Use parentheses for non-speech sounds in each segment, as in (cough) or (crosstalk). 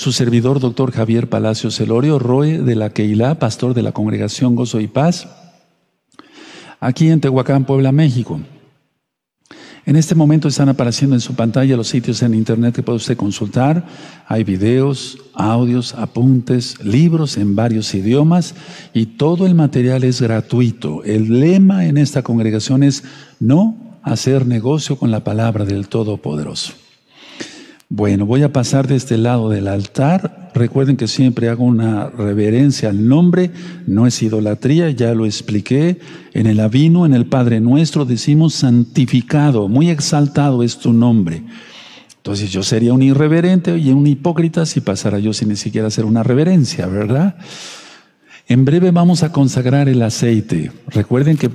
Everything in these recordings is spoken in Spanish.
su servidor, doctor Javier Palacio Celorio, Roe de la Keilah, pastor de la Congregación Gozo y Paz, aquí en Tehuacán, Puebla, México. En este momento están apareciendo en su pantalla los sitios en internet que puede usted consultar. Hay videos, audios, apuntes, libros en varios idiomas y todo el material es gratuito. El lema en esta congregación es no hacer negocio con la palabra del Todopoderoso. Bueno, voy a pasar de este lado del altar. Recuerden que siempre hago una reverencia al nombre, no es idolatría, ya lo expliqué. En el avino, en el Padre Nuestro, decimos santificado, muy exaltado es tu nombre. Entonces yo sería un irreverente y un hipócrita si pasara yo sin ni siquiera hacer una reverencia, ¿verdad? En breve vamos a consagrar el aceite. Recuerden que,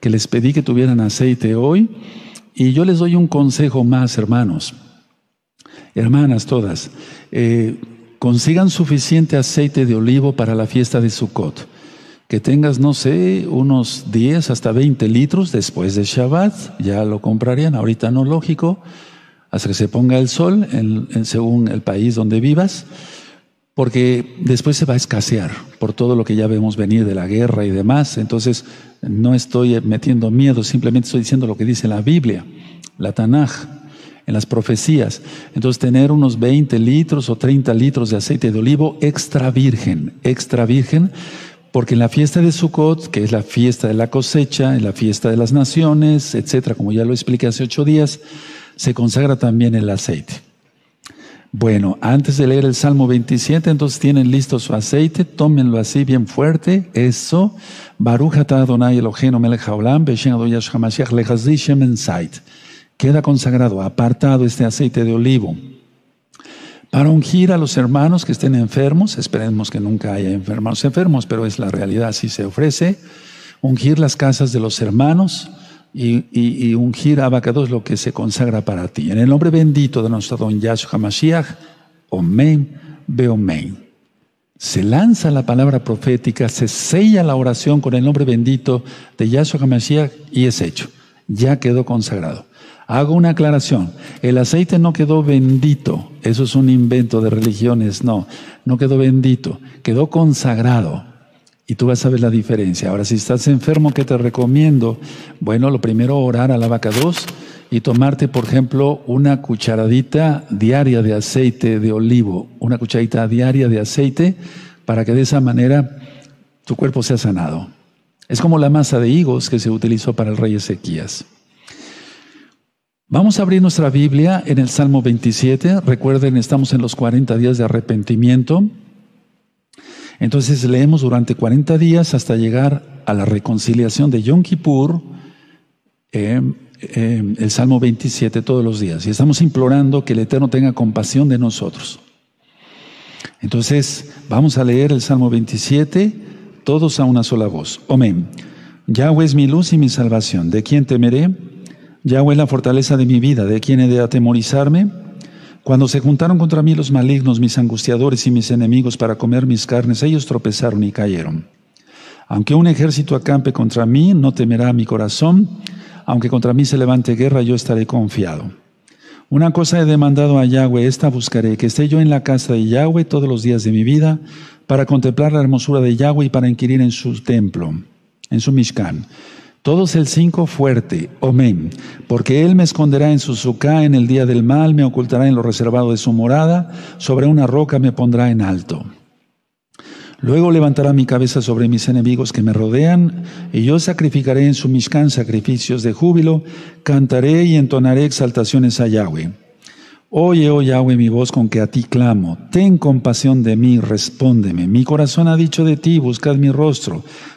que les pedí que tuvieran aceite hoy y yo les doy un consejo más, hermanos hermanas todas, eh, consigan suficiente aceite de olivo para la fiesta de Sukkot. Que tengas, no sé, unos 10 hasta 20 litros después de Shabbat, ya lo comprarían, ahorita no lógico, hasta que se ponga el sol en, según el país donde vivas, porque después se va a escasear por todo lo que ya vemos venir de la guerra y demás. Entonces, no estoy metiendo miedo, simplemente estoy diciendo lo que dice la Biblia, la Tanaj en las profecías. Entonces, tener unos 20 litros o 30 litros de aceite de olivo extra virgen, extra virgen, porque en la fiesta de Sukkot, que es la fiesta de la cosecha, en la fiesta de las naciones, etcétera, como ya lo expliqué hace ocho días, se consagra también el aceite. Bueno, antes de leer el Salmo 27, entonces tienen listo su aceite, tómenlo así bien fuerte, eso. Baruch Adonai Eloheinu melech haolam, b'shem Adoyash HaMashiach queda consagrado, apartado este aceite de olivo para ungir a los hermanos que estén enfermos, esperemos que nunca haya enfermos enfermos, pero es la realidad, así se ofrece, ungir las casas de los hermanos y, ungir a Abacados lo que se consagra para ti. En el nombre bendito de nuestro don Yahshua Mashiach, Omen, Beomen. Se lanza la palabra profética, se sella la oración con el nombre bendito de Yahshua HaMashiach y es hecho. Ya quedó consagrado. Hago una aclaración. El aceite no quedó bendito. Eso es un invento de religiones. No, no quedó bendito. Quedó consagrado. Y tú vas a ver la diferencia. Ahora, si estás enfermo, ¿qué te recomiendo? Bueno, lo primero, orar a la vaca 2 y tomarte, por ejemplo, una cucharadita diaria de aceite de olivo. Una cucharadita diaria de aceite para que de esa manera tu cuerpo sea sanado. Es como la masa de higos que se utilizó para el rey Ezequías. Vamos a abrir nuestra Biblia en el Salmo 27. Recuerden, estamos en los 40 días de arrepentimiento. Entonces leemos durante 40 días hasta llegar a la reconciliación de Yom Kippur, eh, eh, el Salmo 27 todos los días. Y estamos implorando que el Eterno tenga compasión de nosotros. Entonces, vamos a leer el Salmo 27, todos a una sola voz. Amén. Yahweh es mi luz y mi salvación. ¿De quién temeré? Yahweh es la fortaleza de mi vida, ¿de quién he de atemorizarme? Cuando se juntaron contra mí los malignos, mis angustiadores y mis enemigos para comer mis carnes, ellos tropezaron y cayeron. Aunque un ejército acampe contra mí, no temerá mi corazón. Aunque contra mí se levante guerra, yo estaré confiado. Una cosa he demandado a Yahweh, esta buscaré, que esté yo en la casa de Yahweh todos los días de mi vida, para contemplar la hermosura de Yahweh y para inquirir en su templo, en su Mishkan. Todos el cinco fuerte, amén. Porque Él me esconderá en su sucá en el día del mal, me ocultará en lo reservado de su morada, sobre una roca me pondrá en alto. Luego levantará mi cabeza sobre mis enemigos que me rodean, y yo sacrificaré en su mishkan sacrificios de júbilo, cantaré y entonaré exaltaciones a Yahweh. Oye, oh Yahweh, mi voz con que a ti clamo. Ten compasión de mí, respóndeme. Mi corazón ha dicho de ti, buscad mi rostro.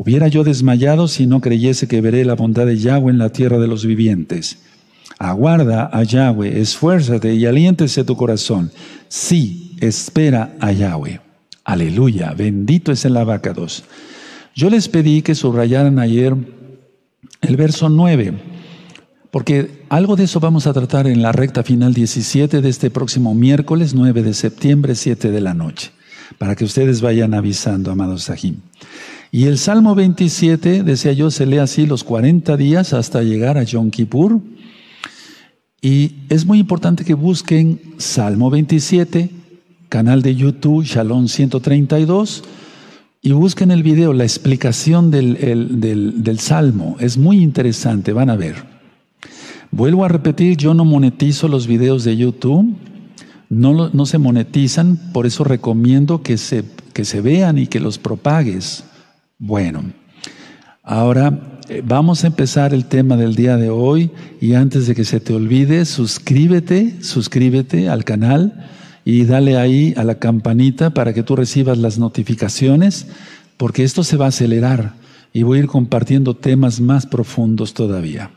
Hubiera yo desmayado si no creyese que veré la bondad de Yahweh en la tierra de los vivientes. Aguarda a Yahweh, esfuérzate y aliéntese tu corazón. Sí, espera a Yahweh. Aleluya, bendito es el abacados. Yo les pedí que subrayaran ayer el verso 9, porque algo de eso vamos a tratar en la recta final 17 de este próximo miércoles 9 de septiembre, 7 de la noche, para que ustedes vayan avisando, amados Sahim. Y el Salmo 27, decía yo, se lee así los 40 días hasta llegar a Yom Kippur. Y es muy importante que busquen Salmo 27, canal de YouTube Shalom 132, y busquen el video, la explicación del, del, Salmo. Es muy interesante, van a ver. Vuelvo a repetir, yo no monetizo los videos de YouTube, no, no se monetizan, por eso recomiendo que se, que se vean y que los propagues. Bueno, ahora eh, vamos a empezar el tema del día de hoy y antes de que se te olvide, suscríbete, suscríbete al canal y dale ahí a la campanita para que tú recibas las notificaciones, porque esto se va a acelerar y voy a ir compartiendo temas más profundos todavía.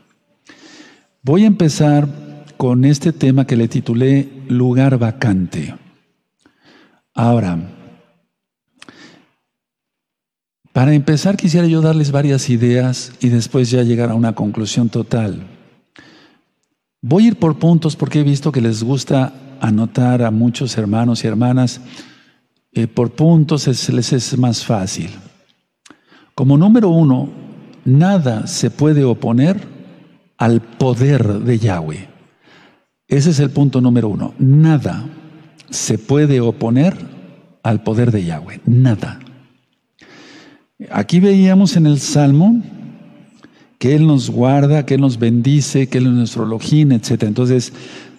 Voy a empezar con este tema que le titulé Lugar vacante. Ahora, para empezar, quisiera yo darles varias ideas y después ya llegar a una conclusión total. Voy a ir por puntos porque he visto que les gusta anotar a muchos hermanos y hermanas eh, por puntos, les es más fácil. Como número uno, nada se puede oponer al poder de Yahweh. Ese es el punto número uno. Nada se puede oponer al poder de Yahweh. Nada. Aquí veíamos en el Salmo que Él nos guarda, que Él nos bendice, que Él es nuestro lojín, etc. Entonces,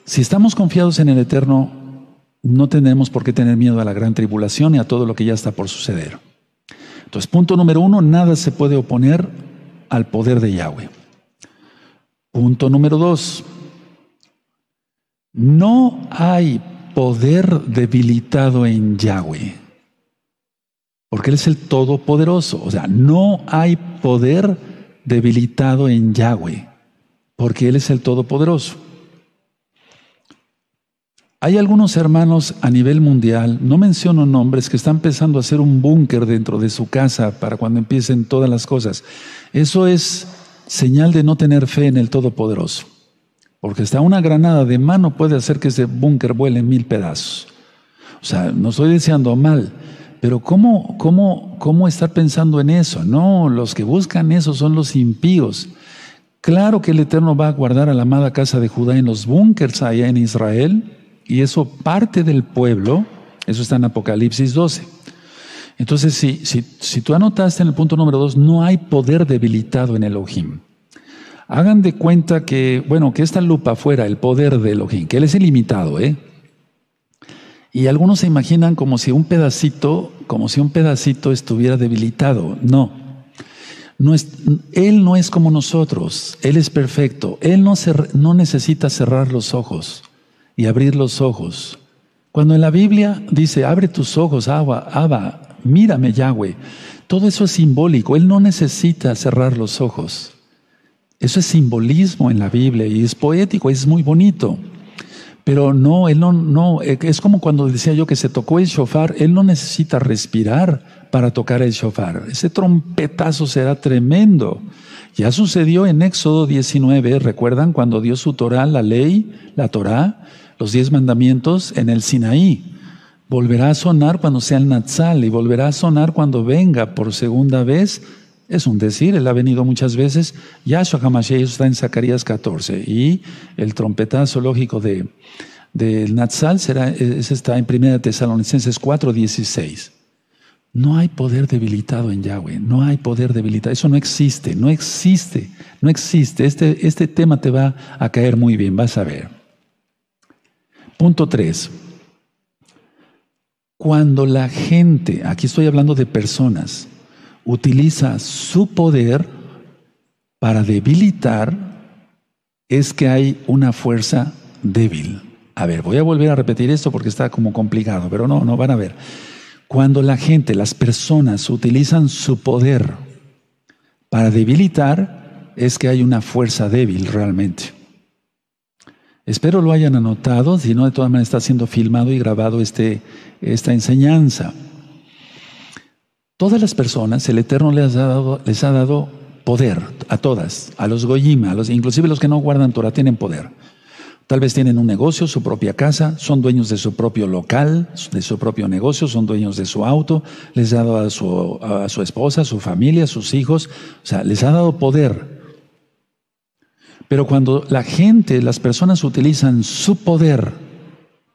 si estamos confiados en el Eterno, no tenemos por qué tener miedo a la gran tribulación y a todo lo que ya está por suceder. Entonces, punto número uno, nada se puede oponer al poder de Yahweh. Punto número dos, no hay poder debilitado en Yahweh. Porque Él es el Todopoderoso. O sea, no hay poder debilitado en Yahweh. Porque Él es el Todopoderoso. Hay algunos hermanos a nivel mundial, no menciono nombres, que están empezando a hacer un búnker dentro de su casa para cuando empiecen todas las cosas. Eso es señal de no tener fe en el Todopoderoso. Porque hasta una granada de mano puede hacer que ese búnker vuele en mil pedazos. O sea, no estoy deseando mal, pero ¿cómo, cómo, cómo estar pensando en eso? No, los que buscan eso son los impíos. Claro que el Eterno va a guardar a la amada casa de Judá en los búnkers allá en Israel, y eso parte del pueblo, eso está en Apocalipsis 12. Entonces, si, si, si tú anotaste en el punto número 2, no hay poder debilitado en Elohim. Hagan de cuenta que, bueno, que esta lupa fuera el poder de Elohim, que Él es ilimitado, ¿eh? Y algunos se imaginan como si un pedacito, como si un pedacito estuviera debilitado. No. él no es como nosotros. Él es perfecto. Él no, no necesita cerrar los ojos y abrir los ojos. Cuando en la Biblia dice, abre tus ojos, Abba, Abba, mírame Yahweh, todo eso es simbólico. Él no necesita cerrar los ojos. Eso es simbolismo en la Biblia y es poético, es muy bonito. Pero no, él no, no, eh, es como cuando decía yo que se tocó el shofar, él no necesita respirar para tocar el shofar. Ese trompetazo será tremendo. Ya sucedió en Éxodo 19, ¿recuerdan cuando dio su Torah, la ley, la Torah, los diez mandamientos en el Sinaí? Volverá a sonar cuando sea el Natsal y volverá a sonar cuando venga por segunda vez es un decir, él ha venido muchas veces. Yahshua HaMashiach está en Zacarías 14 y el trompetazo lógico de, del Natsal será, ese está en 1 Tesalonicenses 4, 16. No hay poder debilitado en Yahweh, no hay poder debilitado. Eso no existe, no existe, no existe. Este, este tema te va a caer muy bien, vas a ver. Punto 3. Cuando la gente, aquí estoy hablando de personas, utiliza su poder para debilitar, es que hay una fuerza débil. A ver, voy a volver a repetir esto porque está como complicado, pero no, no van a ver. Cuando la gente, las personas utilizan su poder para debilitar, es que hay una fuerza débil realmente. Espero lo hayan anotado, si no, de todas maneras está siendo filmado y grabado este, esta enseñanza. Todas las personas, el Eterno les ha dado, les ha dado poder a todas, a los Goyim, a los, inclusive los que no guardan Torah tienen poder. Tal vez tienen un negocio, su propia casa, son dueños de su propio local, de su propio negocio, son dueños de su auto, les ha dado a su, a su esposa, a su familia, a sus hijos, o sea, les ha dado poder. Pero cuando la gente, las personas utilizan su poder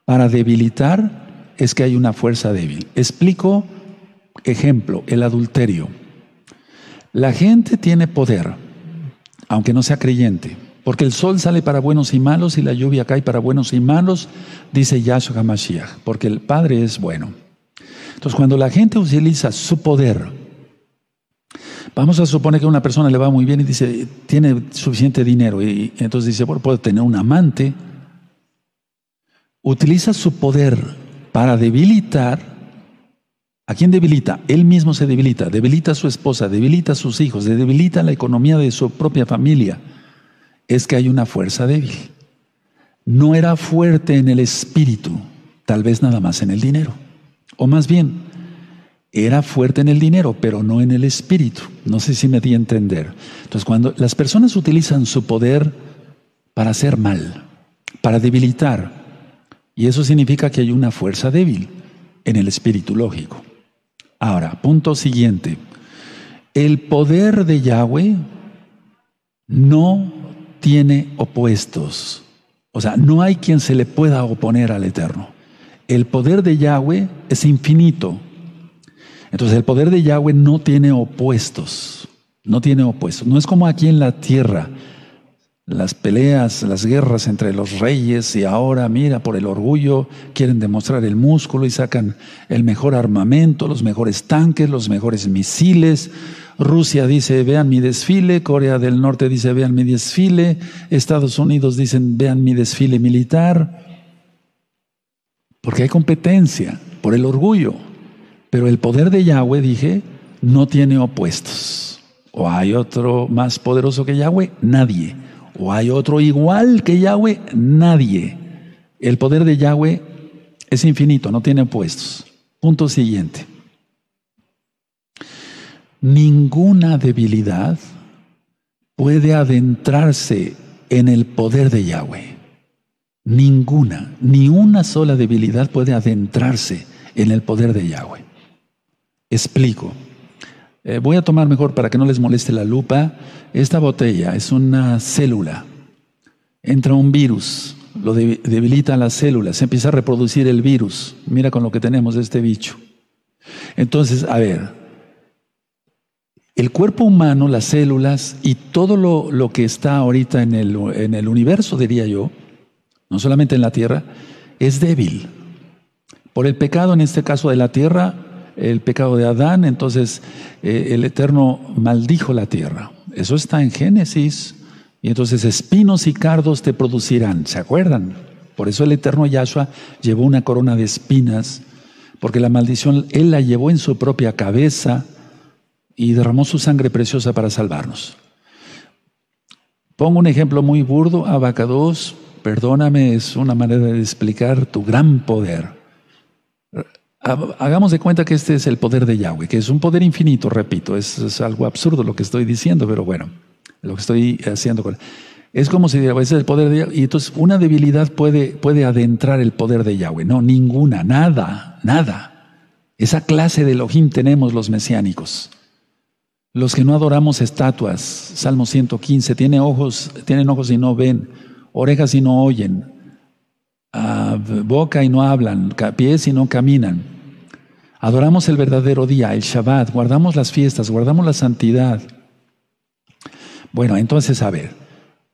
para debilitar, es que hay una fuerza débil. Explico, ejemplo, el adulterio. La gente tiene poder, aunque no sea creyente, porque el sol sale para buenos y malos y la lluvia cae para buenos y malos, dice Yahshua HaMashiach, porque el Padre es bueno. Entonces, cuando la gente utiliza su poder, vamos a suponer que una persona le va muy bien y dice, tiene suficiente dinero, y entonces dice, bueno, puede tener un amante, utiliza su poder para debilitar ¿A quién debilita? Él mismo se debilita, debilita a su esposa, debilita a sus hijos, debilita la economía de su propia familia. Es que hay una fuerza débil. No era fuerte en el espíritu, tal vez nada más en el dinero. O más bien, era fuerte en el dinero, pero no en el espíritu. No sé si me di a entender. Entonces, cuando las personas utilizan su poder para hacer mal, para debilitar, y eso significa que hay una fuerza débil en el espíritu lógico. Ahora, punto siguiente. El poder de Yahweh no tiene opuestos. O sea, no hay quien se le pueda oponer al Eterno. El poder de Yahweh es infinito. Entonces el poder de Yahweh no tiene opuestos. No tiene opuestos. No es como aquí en la tierra las peleas, las guerras entre los reyes y ahora, mira, por el orgullo quieren demostrar el músculo y sacan el mejor armamento, los mejores tanques, los mejores misiles. Rusia dice, vean mi desfile, Corea del Norte dice, vean mi desfile, Estados Unidos dicen, vean mi desfile militar, porque hay competencia por el orgullo. Pero el poder de Yahweh, dije, no tiene opuestos. ¿O hay otro más poderoso que Yahweh? Nadie. ¿O hay otro igual que Yahweh? Nadie. El poder de Yahweh es infinito, no tiene opuestos. Punto siguiente. Ninguna debilidad puede adentrarse en el poder de Yahweh. Ninguna, ni una sola debilidad puede adentrarse en el poder de Yahweh. Explico. Eh, voy a tomar mejor para que no les moleste la lupa. Esta botella es una célula. Entra un virus, lo debilita las células, se empieza a reproducir el virus. Mira con lo que tenemos este bicho. Entonces, a ver, el cuerpo humano, las células y todo lo, lo que está ahorita en el, en el universo, diría yo, no solamente en la Tierra, es débil. Por el pecado, en este caso de la Tierra, el pecado de Adán, entonces eh, el Eterno maldijo la tierra. Eso está en Génesis. Y entonces espinos y cardos te producirán. ¿Se acuerdan? Por eso el Eterno Yahshua llevó una corona de espinas, porque la maldición Él la llevó en su propia cabeza y derramó su sangre preciosa para salvarnos. Pongo un ejemplo muy burdo, Abacados, perdóname, es una manera de explicar tu gran poder. Hagamos de cuenta que este es el poder de Yahweh, que es un poder infinito, repito, es, algo absurdo lo que estoy diciendo, pero bueno, lo que estoy haciendo con... Es como si es el poder de Yahweh. Y entonces una debilidad puede, puede adentrar el poder de Yahweh. No, ninguna, nada, nada. Esa clase de Elohim tenemos los mesiánicos. Los que no adoramos estatuas, Salmo 115, tienen ojos, tienen ojos y no ven, orejas y no oyen, boca y no hablan, pies y no caminan. Adoramos el verdadero día, el Shabbat, guardamos las fiestas, guardamos la santidad. Bueno, entonces, a ver,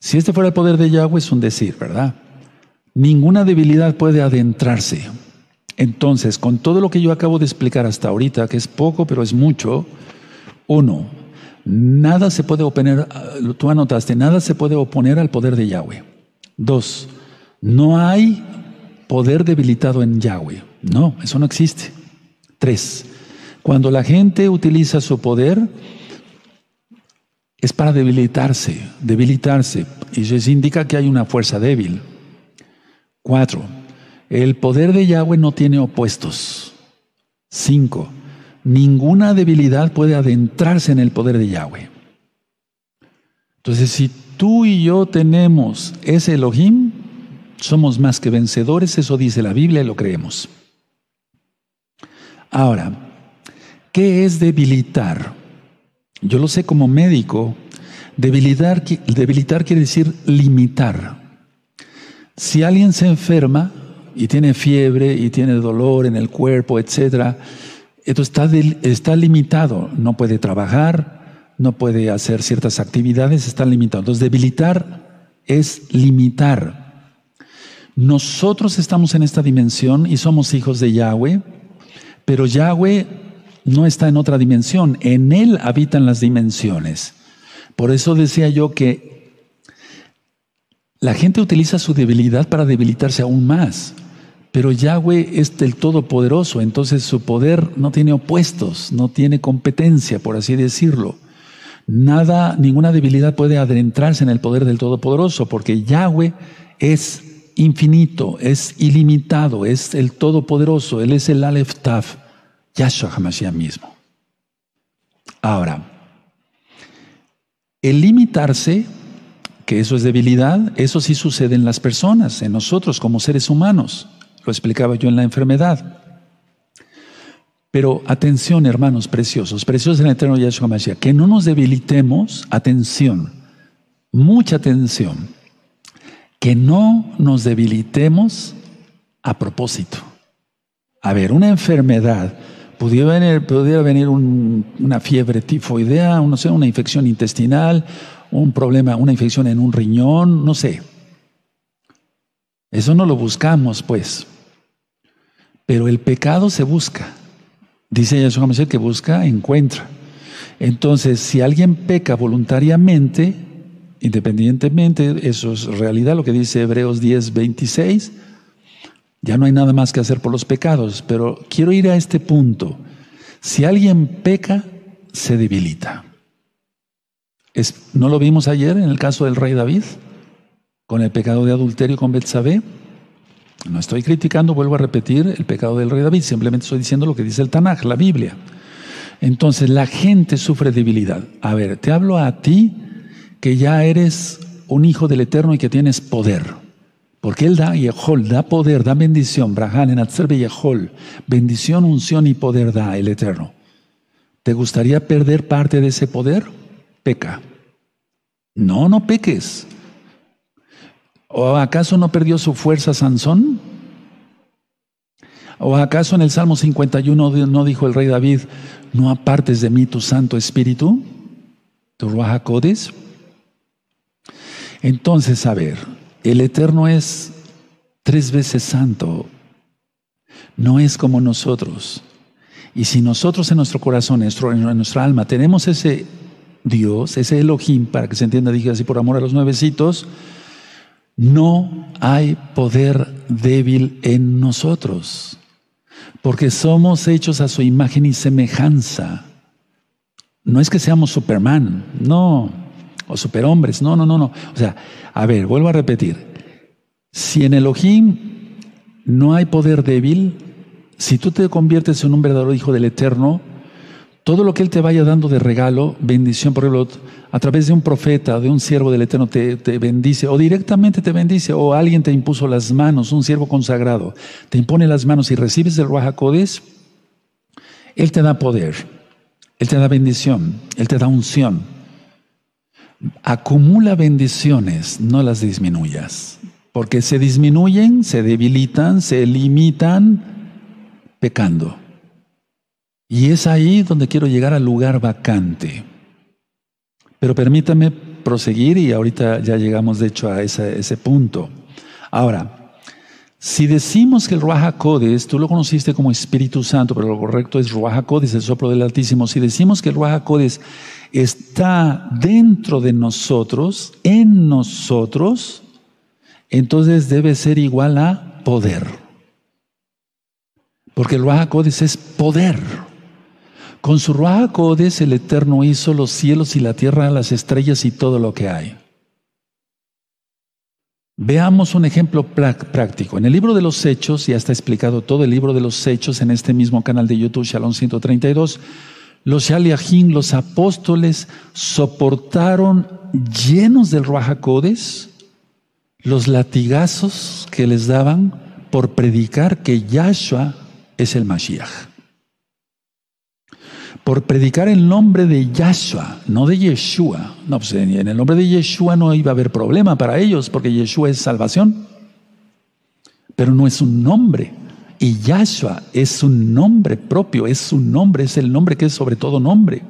si este fuera el poder de Yahweh es un decir, ¿verdad? Ninguna debilidad puede adentrarse. Entonces, con todo lo que yo acabo de explicar hasta ahorita, que es poco, pero es mucho, uno, nada se puede oponer, tú anotaste, nada se puede oponer al poder de Yahweh. Dos, no hay poder debilitado en Yahweh. No, eso no existe. Tres, cuando la gente utiliza su poder, es para debilitarse, debilitarse. Y eso indica que hay una fuerza débil. Cuatro, el poder de Yahweh no tiene opuestos. Cinco, ninguna debilidad puede adentrarse en el poder de Yahweh. Entonces, si tú y yo tenemos ese Elohim, somos más que vencedores, eso dice la Biblia y lo creemos. Ahora, ¿qué es debilitar? Yo lo sé como médico, debilitar, debilitar quiere decir limitar. Si alguien se enferma y tiene fiebre y tiene dolor en el cuerpo, etc., esto está, está limitado, no puede trabajar, no puede hacer ciertas actividades, está limitado. Entonces, debilitar es limitar. Nosotros estamos en esta dimensión y somos hijos de Yahweh, pero Yahweh no está en otra dimensión, en Él habitan las dimensiones. Por eso decía yo que la gente utiliza su debilidad para debilitarse aún más. Pero Yahweh es el Todopoderoso, entonces su poder no tiene opuestos, no tiene competencia, por así decirlo. Nada, ninguna debilidad puede adentrarse en el poder del Todopoderoso, porque Yahweh es infinito, es ilimitado, es el Todopoderoso, Él es el Aleph Taf, Yahshua HaMashiach mismo. Ahora, el limitarse, que eso es debilidad, eso sí sucede en las personas, en nosotros como seres humanos. Lo explicaba yo en la enfermedad. Pero atención, hermanos preciosos, preciosos en el eterno Yahshua Mashiach, que no nos debilitemos, atención, mucha atención, que no nos debilitemos a propósito. A ver, una enfermedad, pudiera venir, pudiera venir una fiebre tifoidea, no sé, una infección intestinal, un problema, una infección en un riñón, no sé. Eso no lo buscamos, pues. Pero el pecado se busca. Dice Yahshua Mashiach que busca, encuentra. Entonces, si alguien peca voluntariamente, independientemente, eso es realidad, lo que dice Hebreos 10, 26, ya no hay nada más que hacer por los pecados. Pero quiero ir a este punto. Si alguien peca, se debilita. ¿No lo vimos ayer en el caso del rey David? Con el pecado de adulterio con Betsabé. No estoy criticando, vuelvo a repetir, el pecado del rey David, simplemente estoy diciendo lo que dice el Tanaj, la Biblia. Entonces, la gente sufre debilidad. A ver, te hablo a ti que ya eres un hijo del Eterno y que tienes poder. Porque Él da Yehol, da poder, da bendición. Brahán en Atzerbe Yehol, bendición, unción y poder da el Eterno. ¿Te gustaría perder parte de ese poder? Peca. No, no peques. ¿O acaso no perdió su fuerza Sansón? ¿O acaso en el Salmo 51 no dijo el rey David, no apartes de mí tu Santo Espíritu, tu Ruach Entonces, a ver, el Eterno es tres veces santo, no es como nosotros. Y si nosotros en nuestro corazón, en nuestra alma, tenemos ese Dios, ese Elohim, para que se entienda, dije así por amor a los nuevecitos, no hay poder débil en nosotros, porque somos hechos a su imagen y semejanza. No es que seamos Superman, no, o superhombres, no, no, no, no. O sea, a ver, vuelvo a repetir. Si en Elohim no hay poder débil, si tú te conviertes en un verdadero hijo del Eterno, todo lo que Él te vaya dando de regalo, bendición, por ejemplo, a través de un profeta, de un siervo del Eterno, te, bendice, o directamente te bendice, o alguien te impuso las manos, un siervo consagrado, te impone las manos y recibes el Ruach Él te da poder, Él te da bendición, Él te da unción. Acumula bendiciones, no las disminuyas, porque se disminuyen, se debilitan, se limitan pecando. Y es ahí donde quiero llegar al lugar vacante. Pero permítame proseguir y ahorita ya llegamos de hecho a ese, punto. Ahora, si decimos que el Ruach Codes, tú lo conociste como Espíritu Santo, pero lo correcto es Ruach Codes, el soplo del Altísimo. Si decimos que el Ruach Codes está dentro de nosotros, en nosotros, entonces debe ser igual a poder. Porque el Ruach Codes es poder. Con su Ruach Codes el Eterno hizo los cielos y la tierra, las estrellas y todo lo que hay. Veamos un ejemplo práctico. En el libro de los Hechos, ya está explicado todo el libro de los Hechos en este mismo canal de YouTube, Shalom 132, los Shaliahim, los apóstoles, soportaron llenos del Ruajacodes los latigazos que les daban por predicar que Yahshua es el Mashiach por predicar el nombre de Yahshua, no de Yeshua. No, pues en el nombre de Yeshua no iba a haber problema para ellos, porque Yeshua es salvación. Pero no es un nombre. Y Yahshua es un nombre propio, es un nombre, es el nombre que es sobre todo nombre.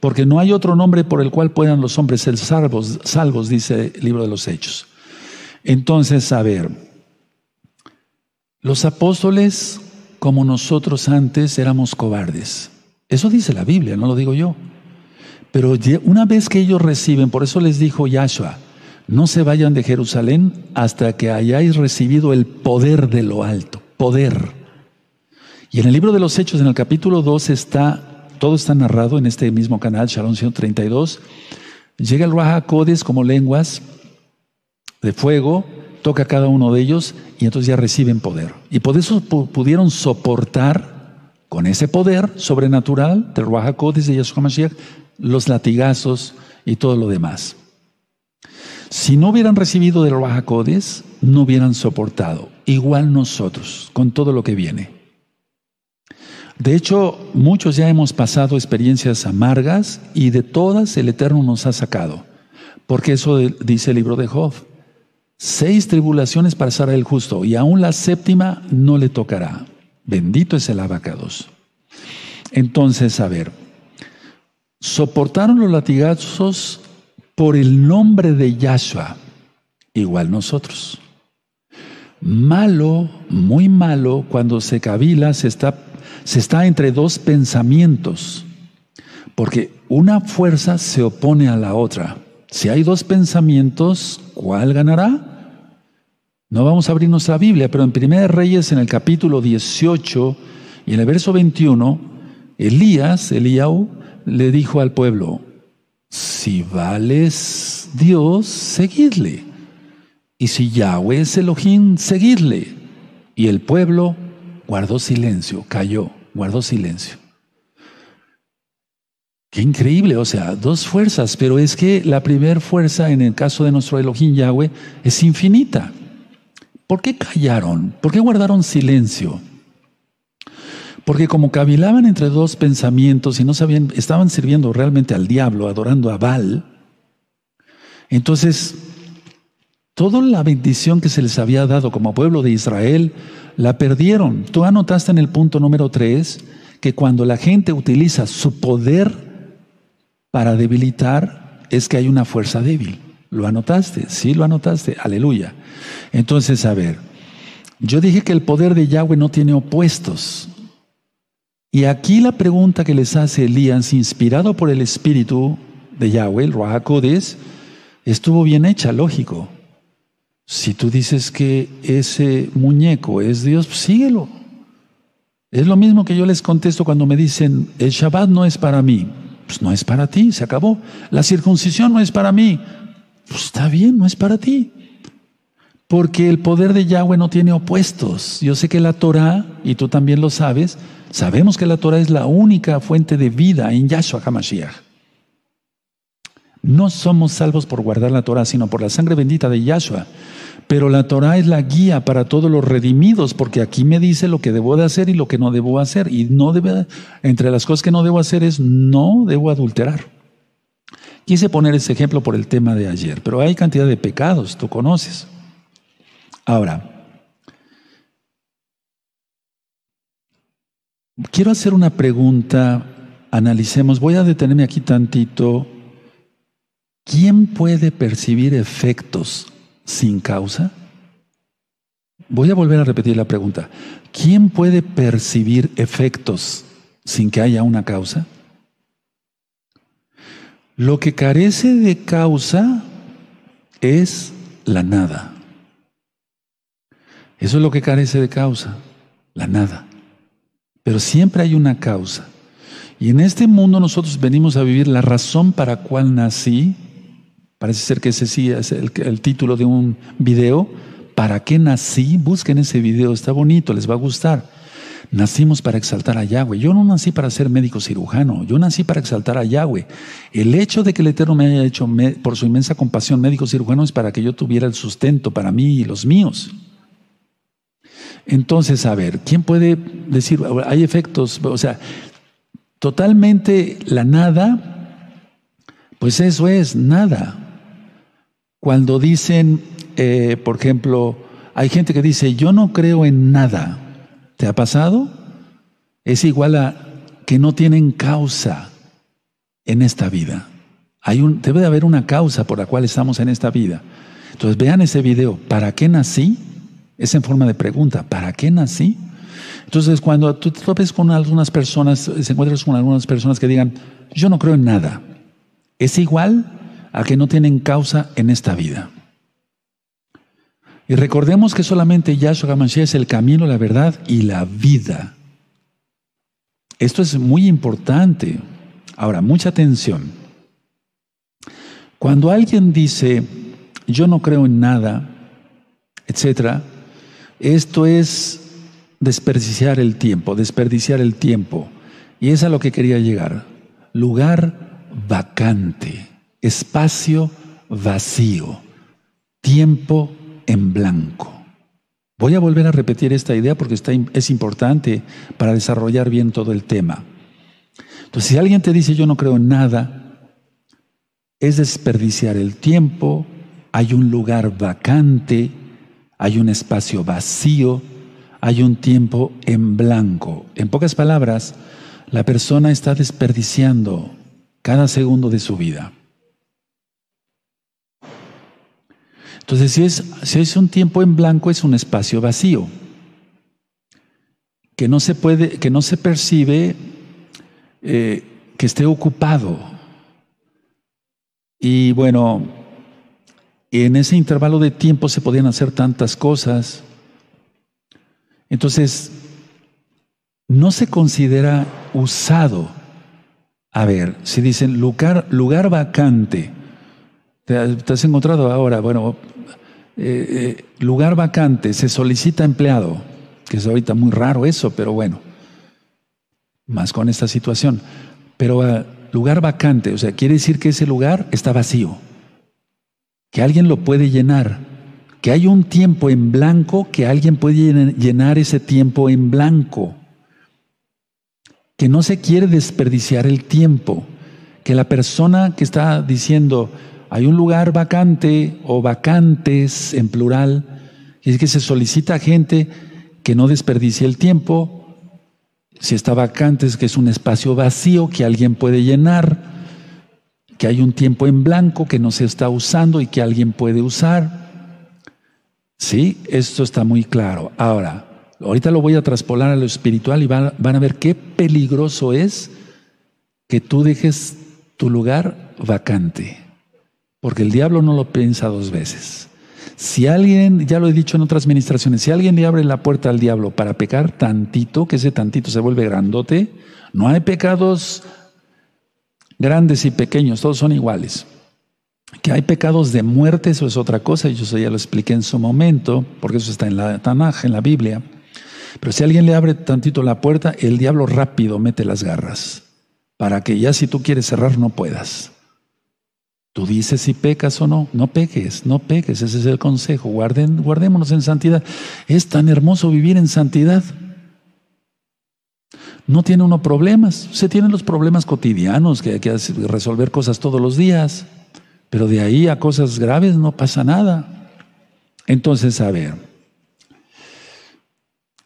Porque no hay otro nombre por el cual puedan los hombres ser salvos, salvos, dice el libro de los Hechos. Entonces, a ver, los apóstoles, como nosotros antes, éramos cobardes. Eso dice la Biblia, no lo digo yo. Pero una vez que ellos reciben, por eso les dijo Yahshua, no se vayan de Jerusalén hasta que hayáis recibido el poder de lo alto, poder. Y en el libro de los Hechos, en el capítulo 2, está, todo está narrado en este mismo canal, Shalom 132. Llega el Raja como lenguas de fuego, toca cada uno de ellos y entonces ya reciben poder. Y por eso pudieron soportar con ese poder sobrenatural del Ruach de Yeshua Mashiach, los latigazos y todo lo demás. Si no hubieran recibido del Ruach no hubieran soportado. Igual nosotros, con todo lo que viene. De hecho, muchos ya hemos pasado experiencias amargas y de todas el Eterno nos ha sacado. Porque eso dice el libro de Job. Seis tribulaciones pasará el justo y aún la séptima no le tocará. Bendito es el abacados. Entonces, a ver, soportaron los latigazos por el nombre de Yahshua, igual nosotros. Malo, muy malo, cuando se cavila, se está, se está entre dos pensamientos, porque una fuerza se opone a la otra. Si hay dos pensamientos, ¿cuál ganará? No vamos a abrir nuestra Biblia, pero en 1 Reyes, en el capítulo 18 y en el verso 21, Elías, Eliau, le dijo al pueblo, si vales Dios, seguidle. Y si Yahweh es Elohim, seguidle. Y el pueblo guardó silencio, cayó, guardó silencio. Qué increíble, o sea, dos fuerzas, pero es que la primera fuerza en el caso de nuestro Elohim Yahweh es infinita. ¿Por qué callaron? ¿Por qué guardaron silencio? Porque como cavilaban entre dos pensamientos y no sabían, estaban sirviendo realmente al diablo, adorando a Baal, entonces toda la bendición que se les había dado como pueblo de Israel la perdieron. Tú anotaste en el punto número tres que cuando la gente utiliza su poder para debilitar, es que hay una fuerza débil. ¿Lo anotaste? Sí, lo anotaste. Aleluya. Entonces, a ver, yo dije que el poder de Yahweh no tiene opuestos. Y aquí la pregunta que les hace Elías, inspirado por el Espíritu de Yahweh, el Ruajacodes, estuvo bien hecha, lógico. Si tú dices que ese muñeco es Dios, pues síguelo. Es lo mismo que yo les contesto cuando me dicen, el Shabbat no es para mí. Pues no es para ti, se acabó. La circuncisión no es para mí. Pues está bien, no es para ti. Porque el poder de Yahweh no tiene opuestos. Yo sé que la Torah, y tú también lo sabes, sabemos que la Torah es la única fuente de vida en Yahshua HaMashiach. No somos salvos por guardar la Torah, sino por la sangre bendita de Yahshua. Pero la Torah es la guía para todos los redimidos, porque aquí me dice lo que debo de hacer y lo que no debo hacer. Y no debe, entre las cosas que no debo hacer es no debo adulterar. Quise poner ese ejemplo por el tema de ayer, pero hay cantidad de pecados, tú conoces. Ahora, quiero hacer una pregunta, analicemos, voy a detenerme aquí tantito. ¿Quién puede percibir efectos sin causa? Voy a volver a repetir la pregunta. ¿Quién puede percibir efectos sin que haya una causa? Lo que carece de causa es la nada. Eso es lo que carece de causa, la nada. Pero siempre hay una causa. Y en este mundo nosotros venimos a vivir la razón para cual nací, Parece ser que ese sí es el, el título de un video. ¿Para qué nací? Busquen ese video, está bonito, les va a gustar. Nacimos para exaltar a Yahweh. Yo no nací para ser médico cirujano, yo nací para exaltar a Yahweh. El hecho de que el Eterno me haya hecho por su inmensa compasión médico cirujano es para que yo tuviera el sustento para mí y los míos. Entonces, a ver, ¿quién puede decir, hay efectos, o sea, totalmente la nada, pues eso es nada. Cuando dicen, eh, por ejemplo, hay gente que dice, yo no creo en nada. ¿Te ha pasado? Es igual a que no tienen causa en esta vida. Hay un, debe de haber una causa por la cual estamos en esta vida. Entonces vean ese video. ¿Para qué nací? Es en forma de pregunta. ¿Para qué nací? Entonces cuando tú te topes con algunas personas, se encuentras con algunas personas que digan, yo no creo en nada. Es igual a que no tienen causa en esta vida. Y recordemos que solamente Yahshua HaMashiach es el camino, la verdad y la vida. Esto es muy importante. Ahora, mucha atención. Cuando alguien dice, yo no creo en nada, etcétera, esto es desperdiciar el tiempo, desperdiciar el tiempo. Y es a lo que quería llegar. Lugar vacante, espacio vacío, tiempo en blanco. Voy a volver a repetir esta idea porque está, es importante para desarrollar bien todo el tema. Entonces, si alguien te dice yo no creo en nada, es desperdiciar el tiempo, hay un lugar vacante, hay un espacio vacío, hay un tiempo en blanco. En pocas palabras, la persona está desperdiciando cada segundo de su vida. Entonces, si es, si es un tiempo en blanco, es un espacio vacío, que no se puede, que no se percibe eh, que esté ocupado. Y bueno, en ese intervalo de tiempo se podían hacer tantas cosas. Entonces, no se considera usado. A ver, si dicen lugar, lugar vacante, te, has encontrado ahora, bueno, eh, eh, lugar vacante, se solicita empleado, que es ahorita muy raro eso, pero bueno, más con esta situación. Pero ah, lugar vacante, o sea, quiere decir que ese lugar está vacío, que alguien lo puede llenar, que hay un tiempo en blanco, que alguien puede llenar ese tiempo en blanco, que no se quiere desperdiciar el tiempo, que la persona que está diciendo, hay un lugar vacante o vacantes en plural, y es que se solicita a gente que no desperdicie el tiempo. Si está vacante es que es un espacio vacío que alguien puede llenar, que hay un tiempo en blanco que no se está usando y que alguien puede usar. Sí, esto está muy claro. Ahora, ahorita lo voy a traspolar a lo espiritual y van, van a ver qué peligroso es que tú dejes tu lugar vacante. Porque el diablo no lo piensa dos veces. Si alguien, ya lo he dicho en otras administraciones, si alguien le abre la puerta al diablo para pecar tantito, que ese tantito se vuelve grandote, no hay pecados grandes y pequeños, todos son iguales. Que hay pecados de muerte, eso es otra cosa, y yo ya lo expliqué en su momento, porque eso está en la Tanaj, en la Biblia. Pero si alguien le abre tantito la puerta, el diablo rápido mete las garras, para que ya si tú quieres cerrar no puedas. Tú dices si pecas o no, no peques, no peques, ese es el consejo, Guarden, guardémonos en santidad. Es tan hermoso vivir en santidad. No tiene uno problemas, se tienen los problemas cotidianos, que hay que resolver cosas todos los días, pero de ahí a cosas graves no pasa nada. Entonces, a ver,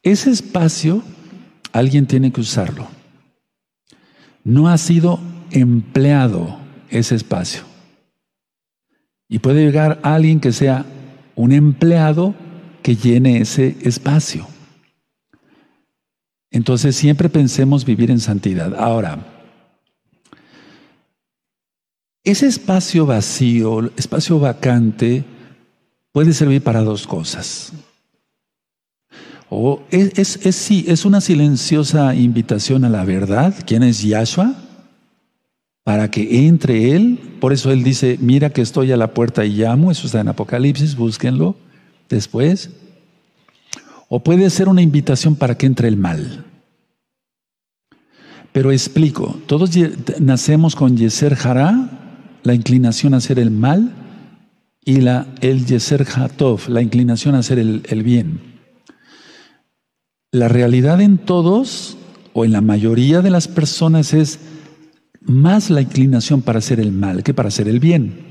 ese espacio alguien tiene que usarlo. No ha sido empleado ese espacio. Y puede llegar alguien que sea un empleado que llene ese espacio. Entonces siempre pensemos vivir en santidad. Ahora, ese espacio vacío, espacio vacante, puede servir para dos cosas. O es, sí, es una silenciosa invitación a la verdad. ¿Quién es Yahshua? Para que entre Él. Por eso Él dice, mira que estoy a la puerta y llamo. Eso está en Apocalipsis, búsquenlo después. O puede ser una invitación para que entre el mal. Pero explico, todos nacemos con Yeser Hará, la inclinación a hacer el mal, y la, el Yeser Hatov, la inclinación a hacer el, el bien. La realidad en todos, o en la mayoría de las personas, es más la inclinación para hacer el mal que para hacer el bien.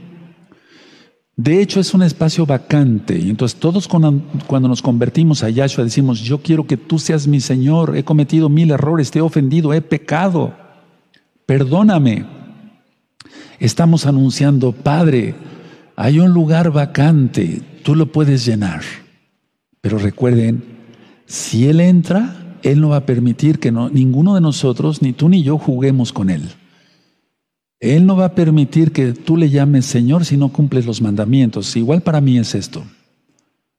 De hecho, es un espacio vacante. Entonces, todos cuando nos convertimos a Yahshua decimos, yo quiero que tú seas mi Señor, he cometido mil errores, te he ofendido, he pecado, perdóname. Estamos anunciando, Padre, hay un lugar vacante, tú lo puedes llenar. Pero recuerden, si Él entra, Él no va a permitir que ninguno de nosotros, ni tú ni yo, juguemos con Él. Él no va a permitir que tú le llames Señor si no cumples los mandamientos. Igual para mí es esto.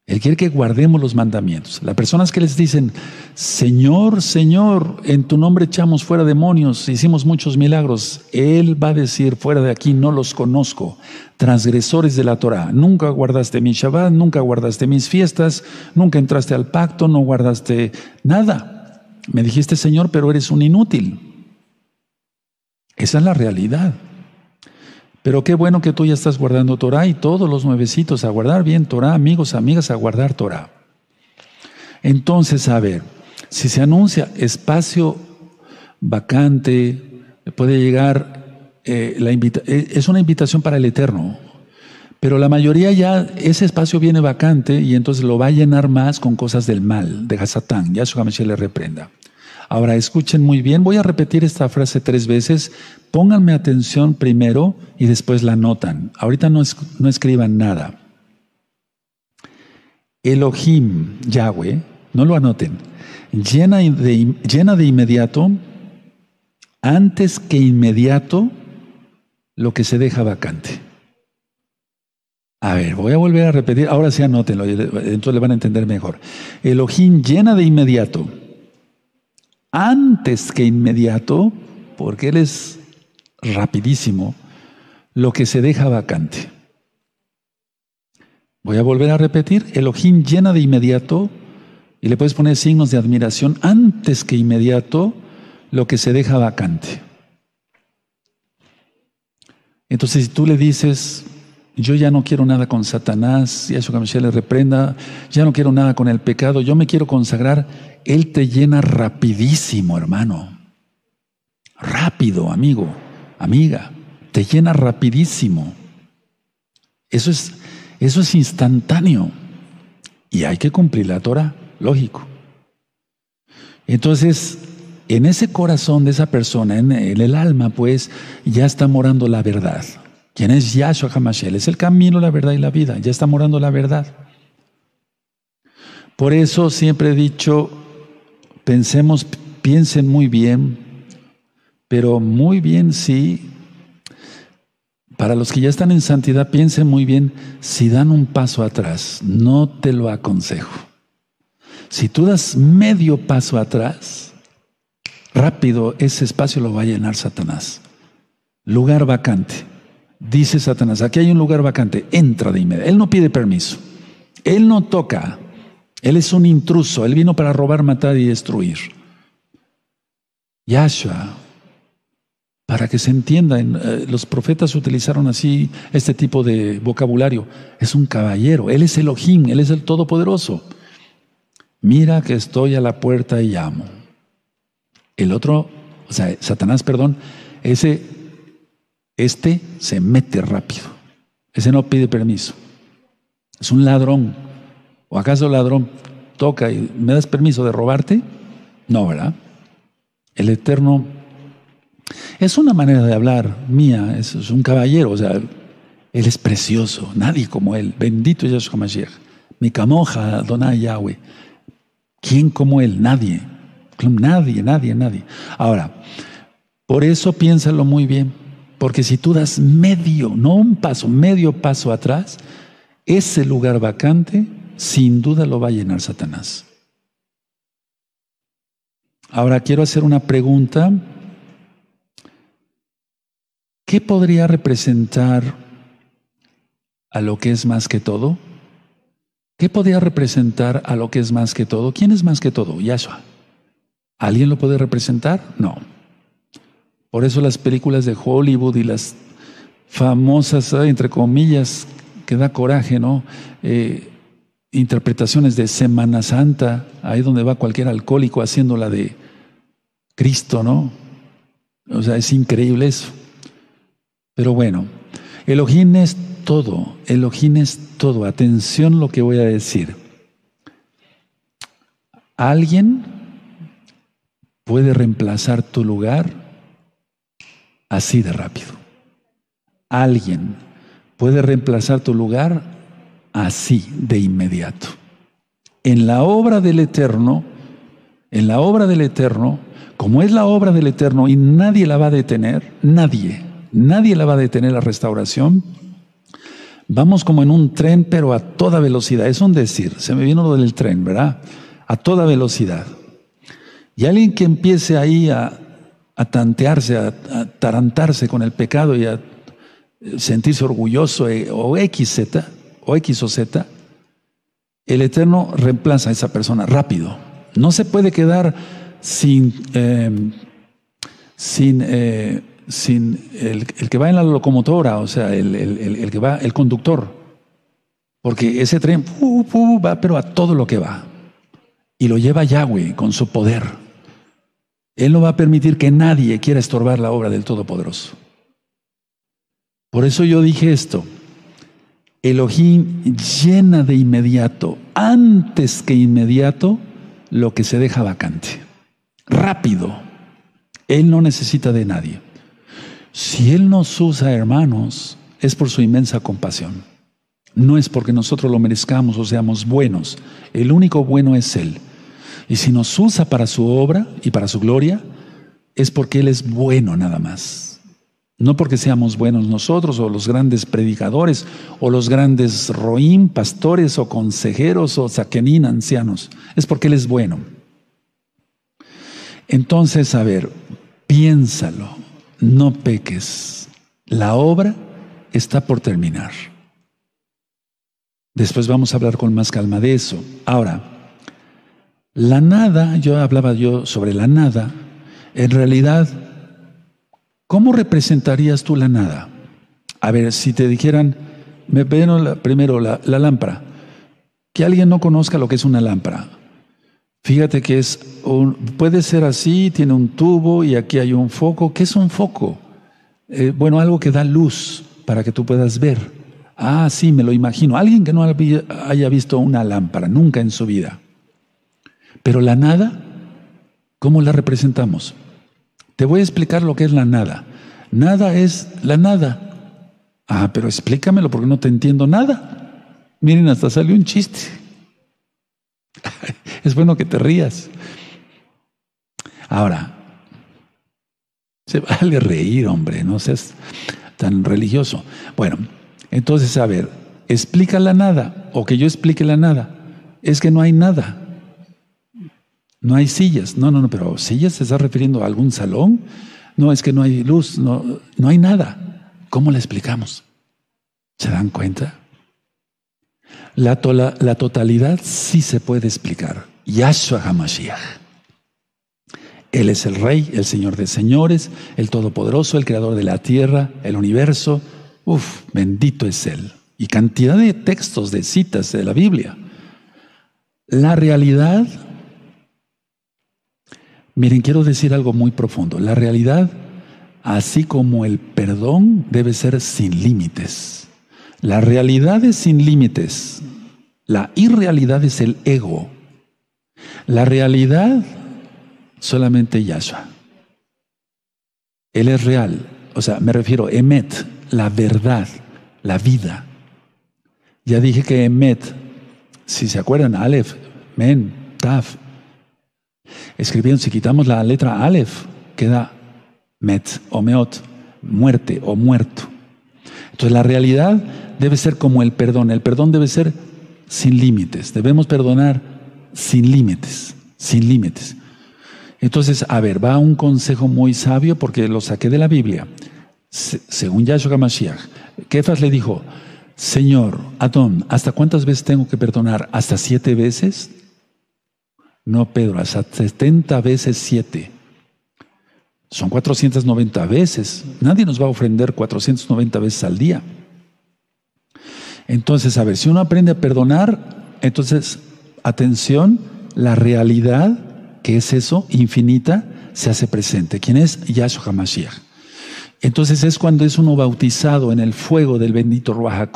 Él quiere que guardemos los mandamientos. Las personas que les dicen, Señor, Señor, en tu nombre echamos fuera demonios, hicimos muchos milagros, Él va a decir, fuera de aquí no los conozco, transgresores de la Torah. Nunca guardaste mi Shabbat, nunca guardaste mis fiestas, nunca entraste al pacto, no guardaste nada. Me dijiste, Señor, pero eres un inútil. Esa es la realidad. Pero qué bueno que tú ya estás guardando Torah y todos los nuevecitos a guardar bien Torah, amigos, amigas, a guardar Torah. Entonces, a ver, si se anuncia espacio vacante, puede llegar, eh, la eh, es una invitación para el Eterno, pero la mayoría ya, ese espacio viene vacante y entonces lo va a llenar más con cosas del mal, de Hasatán, ya su le reprenda. Ahora, escuchen muy bien, voy a repetir esta frase tres veces, pónganme atención primero y después la notan. Ahorita no, escriban nada. Elohim, Yahweh, no lo anoten, llena de, llena de inmediato, antes que inmediato, lo que se deja vacante. A ver, voy a volver a repetir, ahora sí anótenlo, entonces le van a entender mejor. Elohim llena de inmediato antes que inmediato, porque Él es rapidísimo, lo que se deja vacante. Voy a volver a repetir, Elohim llena de inmediato, y le puedes poner signos de admiración, antes que inmediato, lo que se deja vacante. Entonces, si tú le dices, yo ya no quiero nada con Satanás, y a su le reprenda, ya no quiero nada con el pecado, yo me quiero consagrar, Él te llena rapidísimo, hermano. Rápido, amigo, amiga, te llena rapidísimo. Eso es, eso es instantáneo. Y hay que cumplir la Torah, lógico. Entonces, en ese corazón de esa persona, en el alma, pues, ya está morando la verdad. ¿Quién es Yahshua Hamashiach? Es el camino, la verdad y la vida. Ya está morando la verdad. Por eso siempre he dicho, pensemos, piensen muy bien, pero muy bien sí. Para los que ya están en santidad, piensen muy bien si dan un paso atrás. No te lo aconsejo. Si tú das medio paso atrás, rápido ese espacio lo va a llenar Satanás. Lugar vacante. Dice Satanás, aquí hay un lugar vacante, entra de inmediato. Él no pide permiso, él no toca, él es un intruso, él vino para robar, matar y destruir. Yahshua, para que se entienda, eh, los profetas utilizaron así este tipo de vocabulario, es un caballero, él es Elohim, él es el Todopoderoso. Mira que estoy a la puerta y llamo. El otro, o sea, Satanás, perdón, ese este se mete rápido. Ese no pide permiso. Es un ladrón. ¿O acaso ladrón toca y me das permiso de robarte? No, ¿verdad? El Eterno es una manera de hablar mía, es, un caballero, o sea, él es precioso, nadie como él. Bendito Yahshua Mashiach. Mi camoja, Donai Yahweh. ¿Quién como él? Nadie. Nadie, nadie, nadie. Ahora, por eso piénsalo muy bien. Porque si tú das medio, no un paso, medio paso atrás, ese lugar vacante sin duda lo va a llenar Satanás. Ahora quiero hacer una pregunta ¿qué podría representar a lo que es más que todo? ¿Qué podría representar a lo que es más que todo? ¿Quién es más que todo? Yahshua. ¿Alguien lo puede representar? No. Por eso las películas de Hollywood y las famosas, entre comillas, que da coraje, ¿no? Eh, interpretaciones de Semana Santa, ahí donde va cualquier alcohólico haciendo la de Cristo, ¿no? O sea, es increíble eso. Pero bueno, Elohim es todo, Elohim es todo. Atención lo que voy a decir. Alguien puede reemplazar tu lugar así de rápido. Alguien puede reemplazar tu lugar así de inmediato. En la obra del Eterno, en la obra del Eterno, como es la obra del Eterno y nadie la va a detener, nadie, nadie la va a detener la restauración, vamos como en un tren, pero a toda velocidad. Es un decir, se me vino lo del tren, ¿verdad? A toda velocidad. Y alguien que empiece ahí a, tantearse, a, a tarantarse con el pecado y a sentirse orgulloso eh, o X, Z, o X o Z, el Eterno reemplaza a esa persona rápido. No se puede quedar sin, em, sin, eh, sin el, que va en la locomotora, o sea, el, que va, el conductor. Porque ese tren va, pero a todo lo que va. Y lo lleva Yahweh con su poder. Él no va a permitir que nadie quiera estorbar la obra del Todopoderoso. Por eso yo dije esto. Elohim llena de inmediato, antes que inmediato, lo que se deja vacante. Rápido. Él no necesita de nadie. Si Él nos usa, hermanos, es por su inmensa compasión. No es porque nosotros lo merezcamos o seamos buenos. El único bueno es Él. Y si nos usa para su obra y para su gloria, es porque Él es bueno nada más. No porque seamos buenos nosotros o los grandes predicadores o los grandes roín, pastores o consejeros o saquenín, ancianos. Es porque Él es bueno. Entonces, a ver, piénsalo, no peques. La obra está por terminar. Después vamos a hablar con más calma de eso. Ahora, la nada, yo hablaba yo sobre la nada, en realidad ¿Cómo representarías tú la nada? A ver, si te dijeran, me ven primero la, lámpara, que alguien no conozca lo que es una lámpara. Fíjate que es puede ser así, tiene un tubo y aquí hay un foco. ¿Qué es un foco? Eh, bueno, algo que da luz para que tú puedas ver. Ah, sí, me lo imagino. Alguien que no haya visto una lámpara nunca en su vida. Pero la nada, ¿cómo la representamos? Te voy a explicar lo que es la nada. Nada es la nada. Ah, pero explícamelo porque no te entiendo nada. Miren, hasta salió un chiste. (laughs) es bueno que te rías. Ahora, se vale reír, hombre, no seas tan religioso. Bueno, entonces, a ver, explica la nada o que yo explique la nada. Es que no hay nada. No hay sillas. No, no, no, pero sillas se está refiriendo a algún salón. No, es que no hay luz, no, no hay nada. ¿Cómo le explicamos? ¿Se dan cuenta? La, la totalidad sí se puede explicar. Yahshua HaMashiach. Él es el Rey, el Señor de señores, el Todopoderoso, el Creador de la tierra, el universo. Uf, bendito es Él. Y cantidad de textos, de citas de la Biblia. La realidad Miren, quiero decir algo muy profundo. La realidad, así como el perdón, debe ser sin límites. La realidad es sin límites. La irrealidad es el ego. La realidad, solamente Yahshua. Él es real. O sea, me refiero Emet, la verdad, la vida. Ya dije que Emet, si se acuerdan, Aleph, Men, Taf, Escribieron, si quitamos la letra Aleph, queda Met o Meot, muerte o muerto. Entonces la realidad debe ser como el perdón. El perdón debe ser sin límites. Debemos perdonar sin límites, sin límites. Entonces, a ver, va un consejo muy sabio porque lo saqué de la Biblia. según Yahshua HaMashiach. Kefas le dijo, Señor, Adón, ¿hasta cuántas veces tengo que perdonar? ¿Hasta siete veces? No, Pedro, hasta 70 veces siete. Son 490 veces. Nadie nos va a ofender 490 veces al día. Entonces, a ver, si uno aprende a perdonar, entonces, atención, la realidad, que es eso, infinita, se hace presente. ¿Quién es? Yahshua HaMashiach. Entonces es cuando es uno bautizado en el fuego del bendito Ruach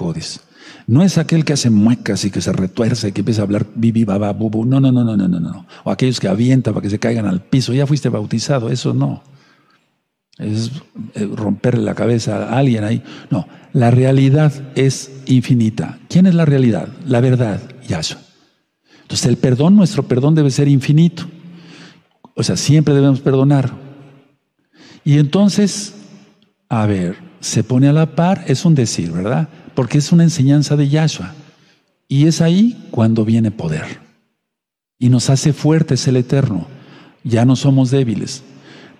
No es aquel que hace muecas y que se retuerce y que empieza a hablar bibi, baba, bubu. No, no, no, no, no, no, no. O aquellos que avientan para que se caigan al piso. Ya fuiste bautizado. Eso no. Es eh, romperle la cabeza a alguien ahí. No. La realidad es infinita. ¿Quién es la realidad? La verdad. Yahshua. Entonces el perdón, nuestro perdón debe ser infinito. O sea, siempre debemos perdonar. Y entonces a ver, se pone a la par, es un decir, ¿verdad? Porque es una enseñanza de Yahshua. Y es ahí cuando viene poder. Y nos hace fuertes el Eterno. Ya no somos débiles.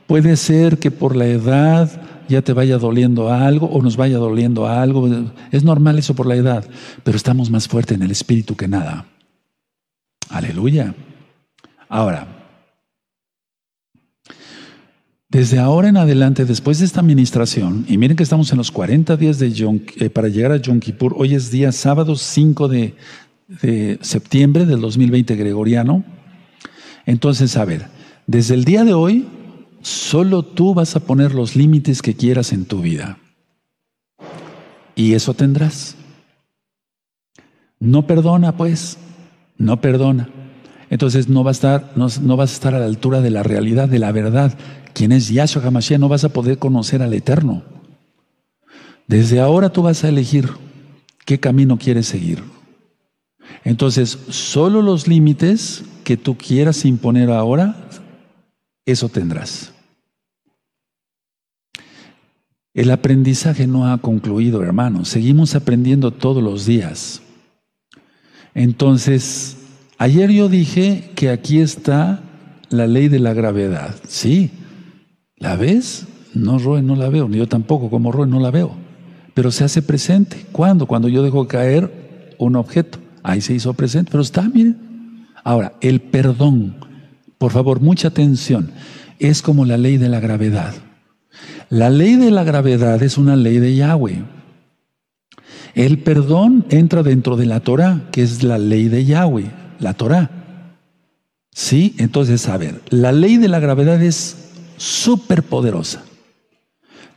Puede ser que por la edad ya te vaya doliendo algo o nos vaya doliendo algo. Es normal eso por la edad, pero estamos más fuertes en el espíritu que nada. Aleluya. Ahora, desde ahora en adelante, después de esta administración, y miren que estamos en los 40 días de eh, para llegar a Yom Kippur, hoy es día sábado 5 de, de septiembre del 2020 gregoriano. Entonces, a ver, desde el día de hoy, solo tú vas a poner los límites que quieras en tu vida. Y eso tendrás. No perdona, pues, no perdona. Entonces no, va a estar, no, no vas a estar a la altura de la realidad, de la verdad quién es Yahshua HaMashiach, no vas a poder conocer al Eterno. Desde ahora tú vas a elegir qué camino quieres seguir. Entonces, solo los límites que tú quieras imponer ahora, eso tendrás. El aprendizaje no ha concluido, hermanos. Seguimos aprendiendo todos los días. Entonces, ayer yo dije que aquí está la ley de la gravedad. Sí, ¿La ves? No, Roe, no la veo, ni yo tampoco, como Roe, no la veo. Pero se hace presente. ¿Cuándo? Cuando yo dejo caer un objeto. Ahí se hizo presente, pero está, miren. Ahora, el perdón, por favor, mucha atención, es como la ley de la gravedad. La ley de la gravedad es una ley de Yahweh. El perdón entra dentro de la Torah, que es la ley de Yahweh, la Torah. Sí, entonces, a ver, la ley de la gravedad es súper poderosa,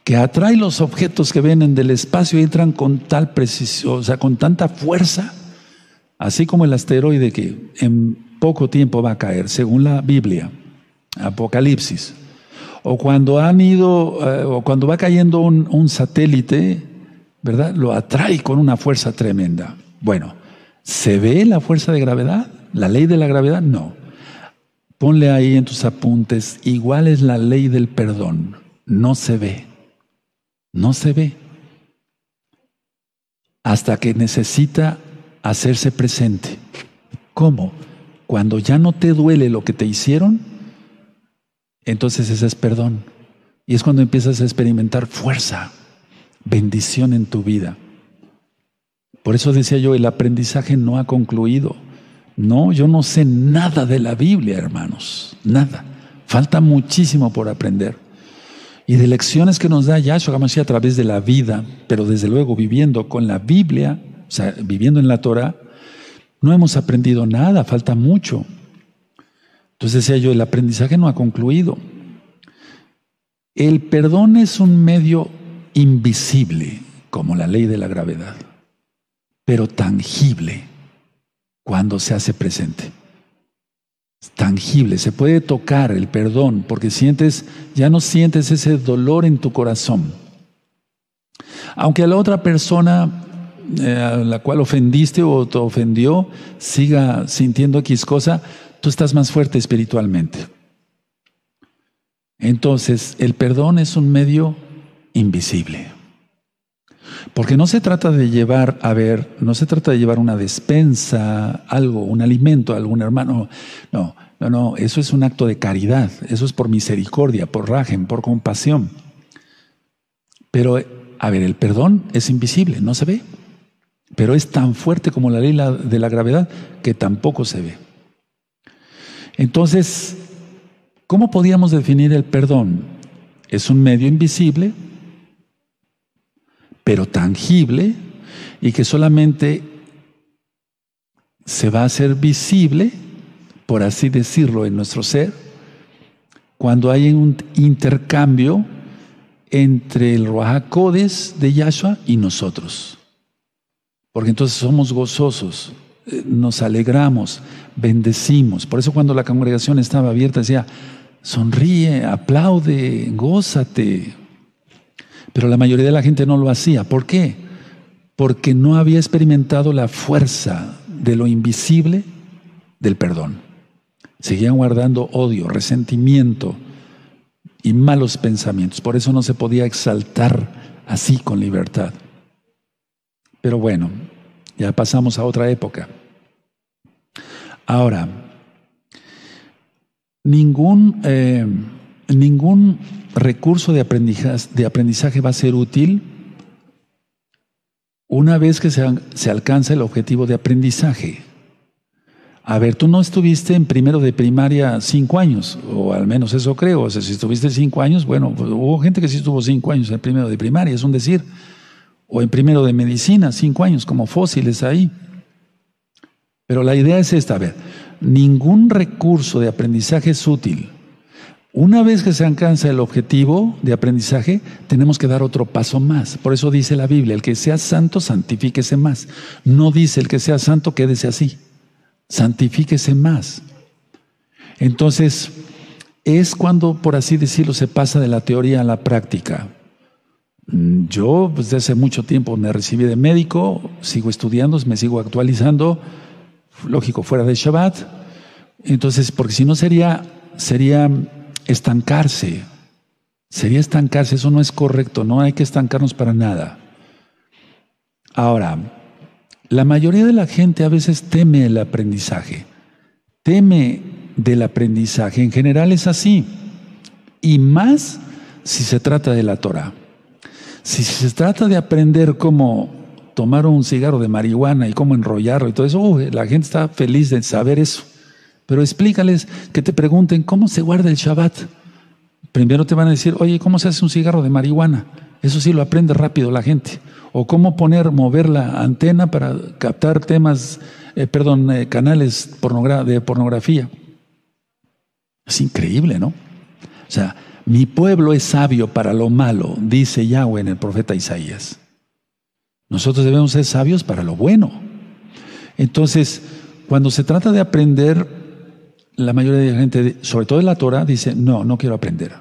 que atrae los objetos que vienen del espacio y entran con tal precisión, o sea, con tanta fuerza, así como el asteroide que en poco tiempo va a caer, según la Biblia, Apocalipsis. O cuando han ido, eh, o cuando va cayendo un satélite, ¿verdad? Lo atrae con una fuerza tremenda. Bueno, ¿se ve la fuerza de gravedad? ¿La ley de la gravedad? No. Ponle ahí en tus apuntes, igual es la ley del perdón. No se ve. No se ve. Hasta que necesita hacerse presente. ¿Cómo? Cuando ya no te duele lo que te hicieron, entonces ese es perdón. Y es cuando empiezas a experimentar fuerza, bendición en tu vida. Por eso decía yo, el aprendizaje no ha concluido. No, yo no sé nada de la Biblia, hermanos, nada. Falta muchísimo por aprender. Y de lecciones que nos da Yahshua HaMashiach a través de la vida, pero desde luego viviendo con la Biblia, o sea, viviendo en la Torah, no hemos aprendido nada, falta mucho. Entonces decía yo, el aprendizaje no ha concluido. El perdón es un medio invisible, como la ley de la gravedad, pero tangible cuando se hace presente. Es tangible, se puede tocar el perdón porque sientes, ya no sientes ese dolor en tu corazón. Aunque a la otra persona eh, a la cual ofendiste o te ofendió siga sintiendo X cosa, tú estás más fuerte espiritualmente. Entonces, el perdón es un medio invisible. Porque no se trata de llevar, a ver, no se trata de llevar una despensa, algo, un alimento a algún hermano. No, no, no, eso es un acto de caridad, eso es por misericordia, por rajen, por compasión. Pero, a ver, el perdón es invisible, no se ve. Pero es tan fuerte como la ley de la gravedad que tampoco se ve. Entonces, ¿cómo podíamos definir el perdón? Es un medio invisible, pero tangible, y que solamente se va a hacer visible, por así decirlo, en nuestro ser, cuando hay un intercambio entre el Ruajacodes de Yahshua y nosotros. Porque entonces somos gozosos, eh, nos alegramos, bendecimos. Por eso cuando la congregación estaba abierta decía, sonríe, aplaude, gózate. Pero la mayoría de la gente no lo hacía. ¿Por qué? Porque no había experimentado la fuerza de lo invisible del perdón. Seguían guardando odio, resentimiento y malos pensamientos. Por eso no se podía exaltar así con libertad. Pero bueno, ya pasamos a otra época. Ahora, ningún, eh, ningún recurso de aprendizaje, va a ser útil una vez que se, se alcanza el objetivo de aprendizaje. A ver, tú no estuviste en primero de primaria cinco años, o al menos eso creo. O sea, si estuviste cinco años, bueno, pues, hubo gente que sí estuvo cinco años en primero de primaria, es un decir. O en primero de medicina, cinco años, como fósiles ahí. Pero la idea es esta, a ver, ningún recurso de aprendizaje es útil. Una vez que se alcanza el objetivo de aprendizaje, tenemos que dar otro paso más. Por eso dice la Biblia, el que sea santo, santifíquese más. No dice el que sea santo, quédese así. Santifíquese más. Entonces, es cuando, por así decirlo, se pasa de la teoría a la práctica. Mm, yo, pues, desde hace mucho tiempo me recibí de médico, sigo estudiando, me sigo actualizando lógico, fuera de Shabbat. Entonces, porque si no sería, sería estancarse. Sería estancarse, eso no es correcto, no hay que estancarnos para nada. Ahora, la mayoría de la gente a veces teme el aprendizaje, teme del aprendizaje, en general es así, y más si se trata de la Torah. Si se trata de aprender cómo tomar un cigarro de marihuana y cómo enrollarlo y todo eso, la gente está feliz de saber eso. Pero explícales que te pregunten cómo se guarda el Shabbat. Primero te van a decir, oye, ¿cómo se hace un cigarro de marihuana? Eso sí lo aprende rápido la gente. O cómo poner, mover la antena para captar temas, eh, perdón, eh, canales de pornografía. Es increíble, ¿no? O sea, mi pueblo es sabio para lo malo, dice Yahweh en el profeta Isaías. Nosotros debemos ser sabios para lo bueno. Entonces, cuando se trata de aprender, la mayoría de la gente, sobre todo en la Torah, dice, no, no quiero aprender.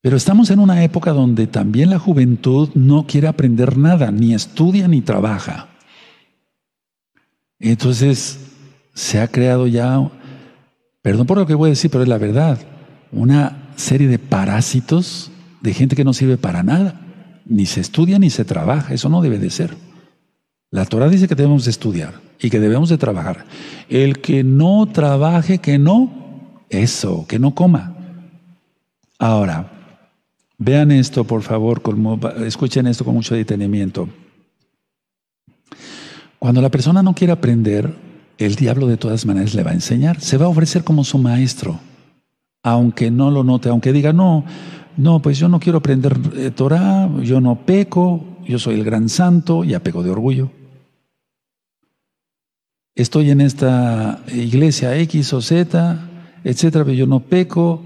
Pero estamos en una época donde también la juventud no quiere aprender nada, ni estudia ni trabaja. Entonces, se ha creado ya, perdón por lo que voy a decir, pero es la verdad, una serie de parásitos de gente que no sirve para nada ni se estudia ni se trabaja. Eso no debe de ser. La Torah dice que debemos de estudiar y que debemos de trabajar. El que no trabaje, que no, eso, que no coma. Ahora, vean esto, por favor, escuchen esto con mucho detenimiento. Cuando la persona no quiere aprender, el diablo de todas maneras le va a enseñar, se va a ofrecer como su maestro, aunque no lo note, aunque diga, no, no, pues yo no quiero aprender eh, Torah, yo no peco, yo soy el gran santo, ya peco de orgullo. Estoy en esta iglesia X o Z, etcétera, pero yo no peco,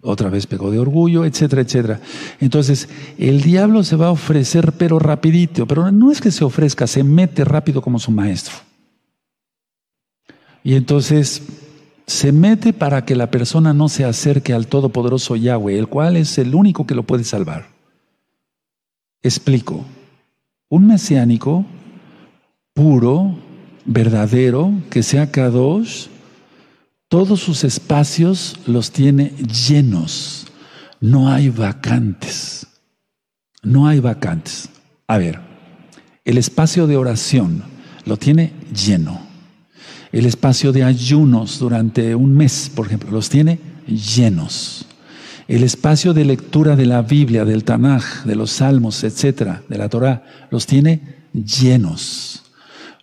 otra vez peco de orgullo, etcétera, etcétera. Entonces, el diablo se va a ofrecer, pero rapidito, pero no es que se ofrezca, se mete rápido como su maestro. Y entonces se mete para que la persona no se acerque al Todopoderoso Yahweh, el cual es el único que lo puede salvar. Explico. Un mesiánico puro, verdadero, que sea Kadosh, todos sus espacios los tiene llenos. No hay vacantes. No hay vacantes. A ver, el espacio de oración lo tiene lleno el espacio de ayunos durante un mes, por ejemplo, los tiene llenos. el espacio de lectura de la Biblia, del Tanaj, de los Salmos, etcétera, de la Torah, los tiene llenos.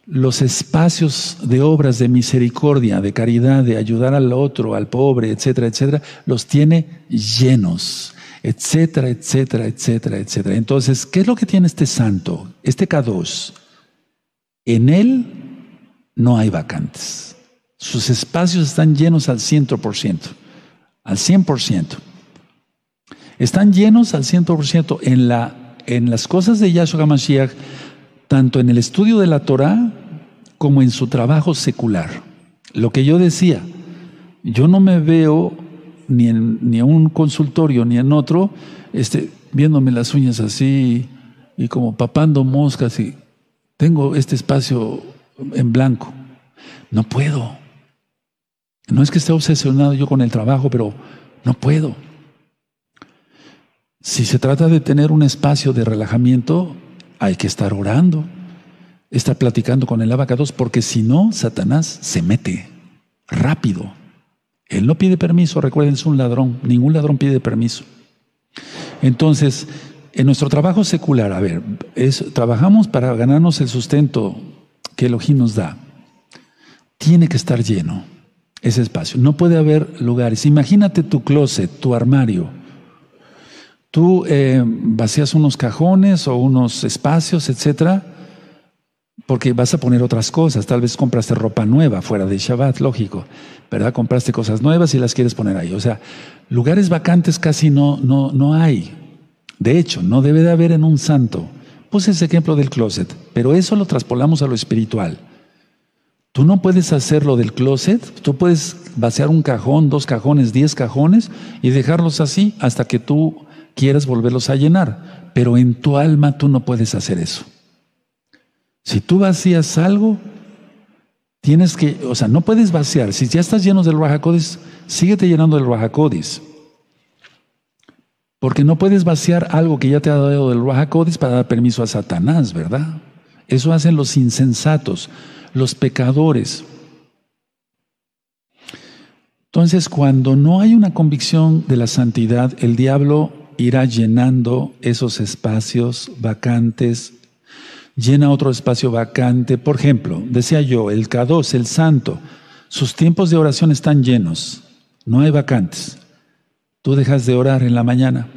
Los espacios de obras de misericordia, de caridad, de ayudar al otro, al pobre, etcétera, etcétera, los tiene llenos, etcétera, etcétera, etcétera, etcétera. Entonces, ¿qué es lo que tiene este santo, este Kadosh? En él no hay vacantes. Sus espacios están llenos al 100%, al 100%. Están llenos al 100% en, la, en las cosas de Yahshua HaMashiach, tanto en el estudio de la Torah como en su trabajo secular. Lo que yo decía, yo no me veo ni en, ni un consultorio ni en otro, este, viéndome las uñas así y como papando moscas y tengo este espacio en blanco. No puedo. No es que esté obsesionado yo con el trabajo, pero no puedo. Si se trata de tener un espacio de relajamiento, hay que estar orando, estar platicando con el abacados, porque si no, Satanás se mete rápido. Él no pide permiso, recuerden, es un ladrón, ningún ladrón pide permiso. Entonces, en nuestro trabajo secular, a ver, es, trabajamos para ganarnos el sustento que Elohim nos da. Tiene que estar lleno ese espacio. No puede haber lugares. Imagínate tu closet, tu armario. Tú eh, vacías unos cajones o unos espacios, etcétera, porque vas a poner otras cosas. Tal vez compraste ropa nueva fuera de Shabbat, lógico, ¿verdad? Compraste cosas nuevas y las quieres poner ahí. O sea, lugares vacantes casi no, no, no hay. De hecho, no debe de haber en un santo. Puse ese ejemplo del closet, pero eso lo traspolamos a lo espiritual. Tú no puedes hacerlo del closet, tú puedes vaciar un cajón, dos cajones, diez cajones y dejarlos así hasta que tú quieras volverlos a llenar. Pero en tu alma tú no puedes hacer eso. Si tú vacías algo, tienes que, o sea, no puedes vaciar. Si ya estás lleno del Rajacodes, síguete llenando del Rajacodes. Porque no puedes vaciar algo que ya te ha dado del Rajacodes para dar permiso a Satanás, ¿verdad? Eso hacen los insensatos los pecadores. Entonces, cuando no hay una convicción de la santidad, el diablo irá llenando esos espacios vacantes, llena otro espacio vacante. Por ejemplo, decía yo, el K2, el santo, sus tiempos de oración están llenos, no hay vacantes. Tú dejas de orar en la mañana,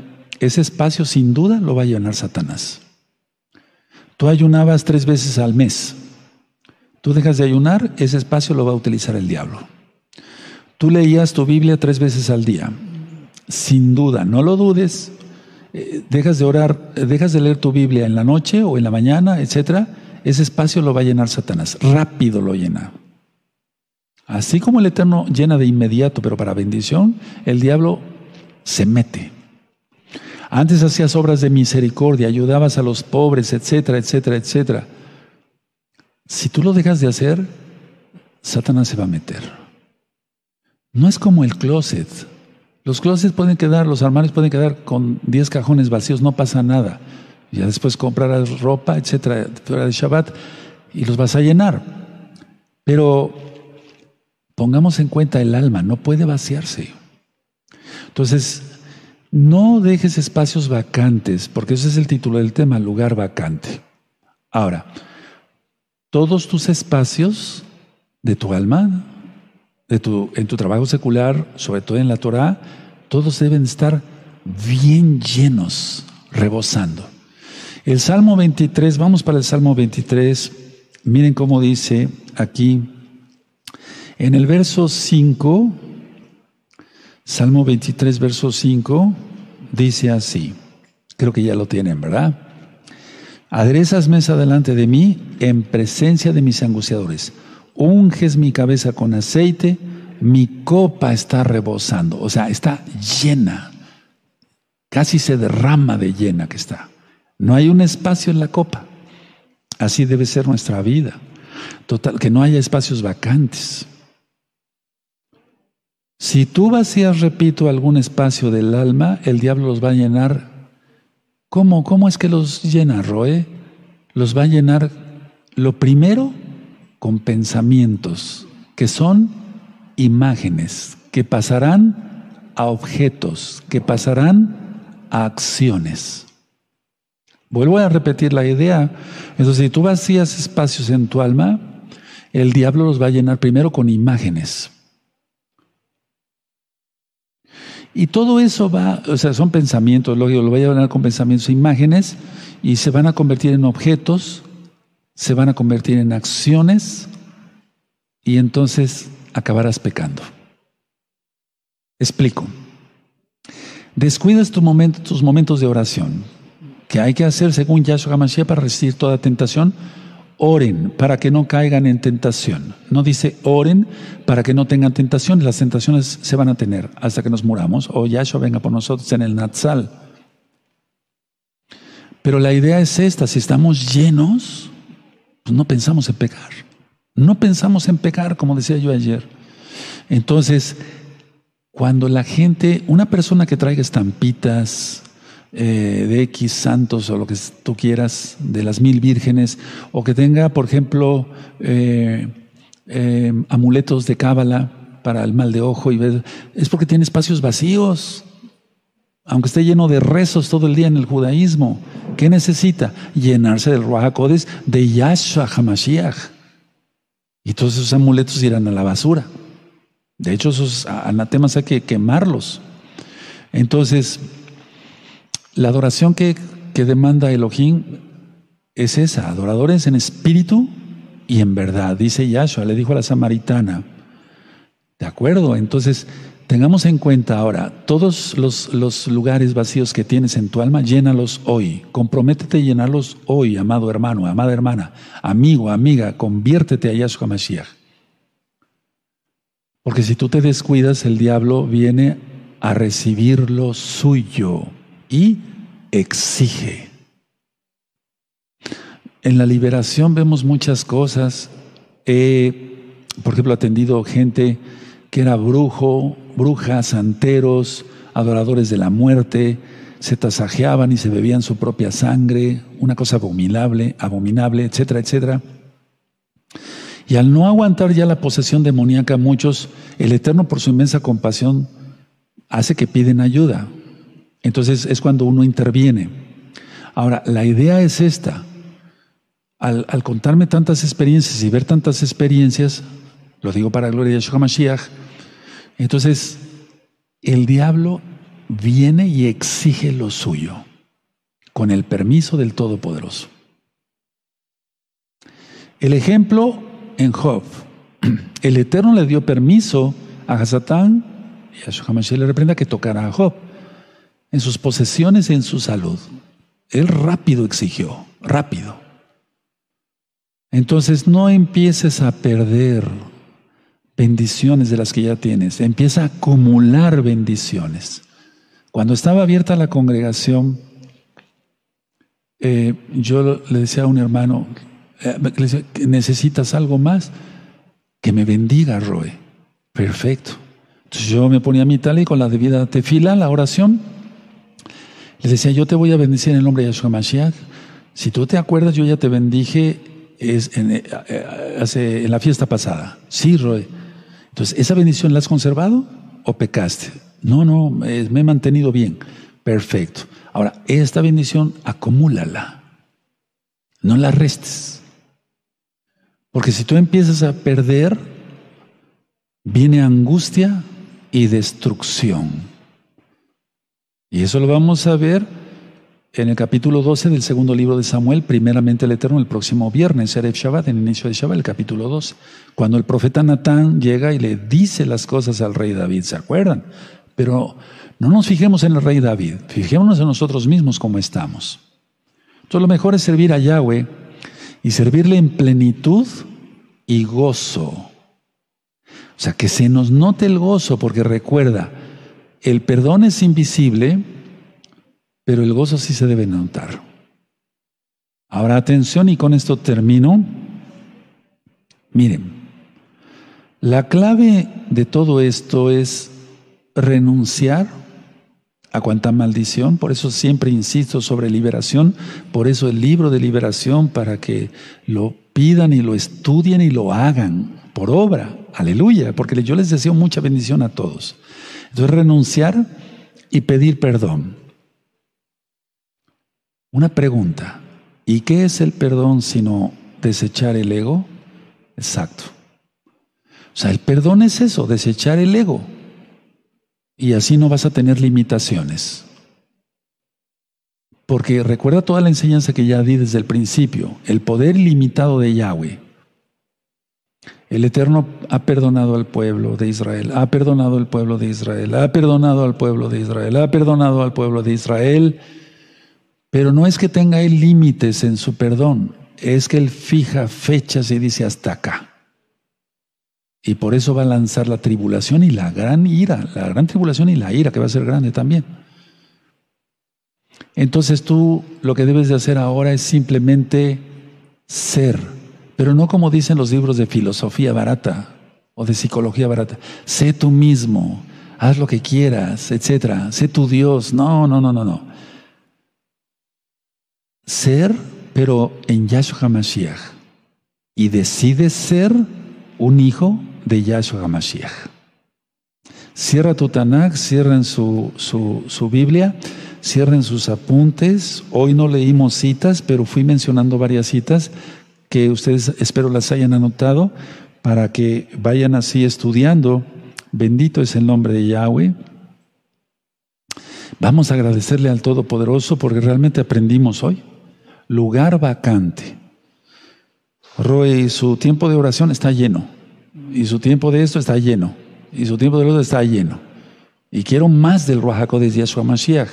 ese espacio sin duda lo va a llenar Satanás. Tú ayunabas tres veces al mes, Tú dejas de ayunar, ese espacio lo va a utilizar el diablo. Tú leías tu Biblia tres veces al día. Sin duda, no lo dudes. Eh, dejas de orar, eh, dejas de leer tu Biblia en la noche o en la mañana, etcétera. Ese espacio lo va a llenar Satanás. Rápido lo llena. Así como el Eterno llena de inmediato, pero para bendición, el diablo se mete. Antes hacías obras de misericordia, ayudabas a los pobres, etcétera, etcétera, etcétera. Si tú lo dejas de hacer, Satanás se va a meter. No es como el closet. Los closets pueden quedar, los armarios pueden quedar con 10 cajones vacíos, no pasa nada. Ya después comprarás ropa, etcétera, fuera de Shabbat y los vas a llenar. Pero pongamos en cuenta el alma, no puede vaciarse. Entonces, no dejes espacios vacantes, porque ese es el título del tema, lugar vacante. Ahora, todos tus espacios de tu alma, en tu trabajo secular, sobre todo en la Torah, todos deben estar bien llenos, rebosando. El Salmo 23, vamos para el Salmo 23, miren cómo dice aquí, en el verso 5, Salmo 23, verso 5, dice así, creo que ya lo tienen, ¿verdad? Aderezas mesa delante de mí en presencia de mis angustiadores. Unges mi cabeza con aceite, mi copa está rebosando, o sea, está llena. Casi se derrama de llena que está. No hay un espacio en la copa. Así debe ser nuestra vida. Total, que no haya espacios vacantes. Si tú vacías, repito, algún espacio del alma, el diablo los va a llenar ¿Cómo, cómo es que los llena, Roe? Los va a llenar lo primero con pensamientos, que son imágenes, que pasarán a objetos, que pasarán a acciones. Vuelvo a repetir la idea. Entonces, si tú vacías espacios en tu alma, el diablo los va a llenar primero con imágenes. Y todo eso va, o sea, son pensamientos, lo va a llenar con pensamientos e imágenes y se van a convertir en objetos, se van a convertir en acciones y entonces acabarás pecando. Explico. Descuidas tus momentos de oración, que hay que hacer según Yahshua HaMashiach para resistir toda tentación. Oren para que no caigan en tentación. No dice oren para que no tengan tentación. Las tentaciones se van a tener hasta que nos muramos o Yahshua venga por nosotros en el Natsal. Pero la idea es esta: si estamos llenos, pues no pensamos en pecar. No pensamos en pecar, como decía yo ayer. Entonces, cuando la gente, una persona que traiga estampitas eh, de X santos o lo que tú quieras, de las mil vírgenes, o que tenga, por ejemplo, eh, eh, amuletos de cábala para el mal de ojo, y es porque tiene espacios vacíos. Aunque esté lleno de rezos todo el día en el judaísmo, ¿qué necesita? Llenarse del Ruach de Yahshua HaMashiach. Y todos esos amuletos irán a la basura. De hecho, esos anatemas hay que quemarlos. Entonces, la adoración que, que demanda Elohim es esa, adoradores en espíritu y en verdad, dice Yahshua, le dijo a la samaritana. ¿De acuerdo? Entonces, tengamos en cuenta ahora, todos los, los, lugares vacíos que tienes en tu alma, llénalos hoy. Comprométete a llenarlos hoy, amado hermano, amada hermana, amigo, amiga, conviértete a Yahshua Mashiach. Porque si tú te descuidas, el diablo viene a recibir lo suyo y exige. En la liberación vemos muchas cosas. He, por ejemplo, atendido gente que era brujo, brujas, santeros, adoradores de la muerte, se tasajeaban y se bebían su propia sangre, una cosa abominable, abominable, etcétera, etcétera. Y al no aguantar ya la posesión demoníaca, muchos, el Eterno por su inmensa compasión hace que piden ayuda. Entonces es cuando uno interviene. Ahora, la idea es esta. Al, contarme tantas experiencias y ver tantas experiencias, lo digo para gloria de Yeshua Mashiach, entonces el diablo viene y exige lo suyo, con el permiso del Todopoderoso. El ejemplo en Job. (clears throat) El Eterno le dio permiso a Hasatán y a Shohamashiach le reprenda que tocara a Job en sus posesiones y en su salud. Él rápido exigió, rápido. Entonces no empieces a perder bendiciones de las que ya tienes, empieza a acumular bendiciones. Cuando estaba abierta la congregación, eh, yo le decía a un hermano, eh, ¿necesitas algo más? Que me bendiga, Roe. Perfecto. Entonces yo me ponía mi tal y con la debida tefila, la oración. Le decía, yo te voy a bendecir en el nombre de Yahshua Mashiach. Si tú te acuerdas, yo ya te bendije es en, eh, en la fiesta pasada. Sí, Roe. Entonces, ¿esa bendición la has conservado o pecaste? No, no, me he mantenido bien. Perfecto. Ahora, esta bendición, acumúlala. No la restes. Porque si tú empiezas a perder, viene angustia y destrucción. Y eso lo vamos a ver en el capítulo 12 del segundo libro de Samuel, primeramente el Eterno, el próximo viernes, Erev Shabbat, en el inicio de Shabbat, el capítulo 12, cuando el profeta Natán llega y le dice las cosas al rey David, ¿se acuerdan? Pero no nos fijemos en el rey David, fijémonos en nosotros mismos como estamos. Entonces lo mejor es servir a Yahweh y servirle en plenitud y gozo. O sea, que se nos note el gozo, porque recuerda, el perdón es invisible, pero el gozo sí se debe notar. Ahora atención y con esto termino. Miren, la clave de todo esto es renunciar a cuanta maldición, por eso siempre insisto sobre liberación, por eso el libro de liberación para que lo pidan y lo estudien y lo hagan por obra, aleluya, porque yo les deseo mucha bendición a todos. Entonces, renunciar y pedir perdón. Una pregunta. ¿Y qué es el perdón sino desechar el ego? Exacto. O sea, el perdón es eso, desechar el ego. Y así no vas a tener limitaciones. Porque recuerda toda la enseñanza que ya di desde el principio, el poder ilimitado de Yahweh. El Eterno ha perdonado al pueblo de Israel, ha perdonado al pueblo de Israel, ha perdonado al pueblo de Israel, ha perdonado al pueblo de Israel. Pero no es que tenga él límites en su perdón, es que él fija fechas y dice hasta acá. Y por eso va a lanzar la tribulación y la gran ira, la gran tribulación y la ira que va a ser grande también. Entonces tú lo que debes de hacer ahora es simplemente ser pero no como dicen los libros de filosofía barata o de psicología barata. Sé tú mismo, haz lo que quieras, etcétera. Sé tu Dios. No, no, no, no, no. Ser, pero en Yahshua HaMashiach. Y decides ser un hijo de Yahshua HaMashiach. Cierra tu Tanakh, cierren su, su, su Biblia, cierren sus apuntes. Hoy no leímos citas, pero fui mencionando varias citas que ustedes espero las hayan anotado para que vayan así estudiando. Bendito es el nombre de Yahweh. Vamos a agradecerle al Todopoderoso porque realmente aprendimos hoy. Lugar vacante. Roy, su tiempo de oración está lleno. Y su tiempo de esto está lleno. Y su tiempo de lo otro está lleno. Y quiero más del Ruajaco de Yahshua Mashiach.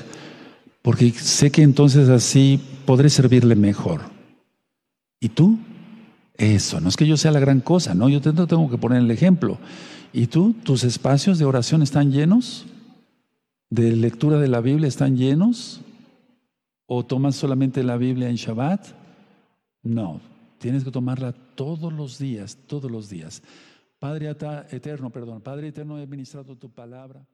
Porque sé que entonces así podré servirle mejor. ¿Y tú? Eso, no es que yo sea la gran cosa, no, yo te tengo que poner el ejemplo. ¿Y tú? ¿Tus espacios de oración están llenos? ¿De lectura de la Biblia están llenos? ¿O tomas solamente la Biblia en Shabbat? No, tienes que tomarla todos los días, todos los días. Padre eterno, perdón, Padre eterno, he ministrado tu palabra.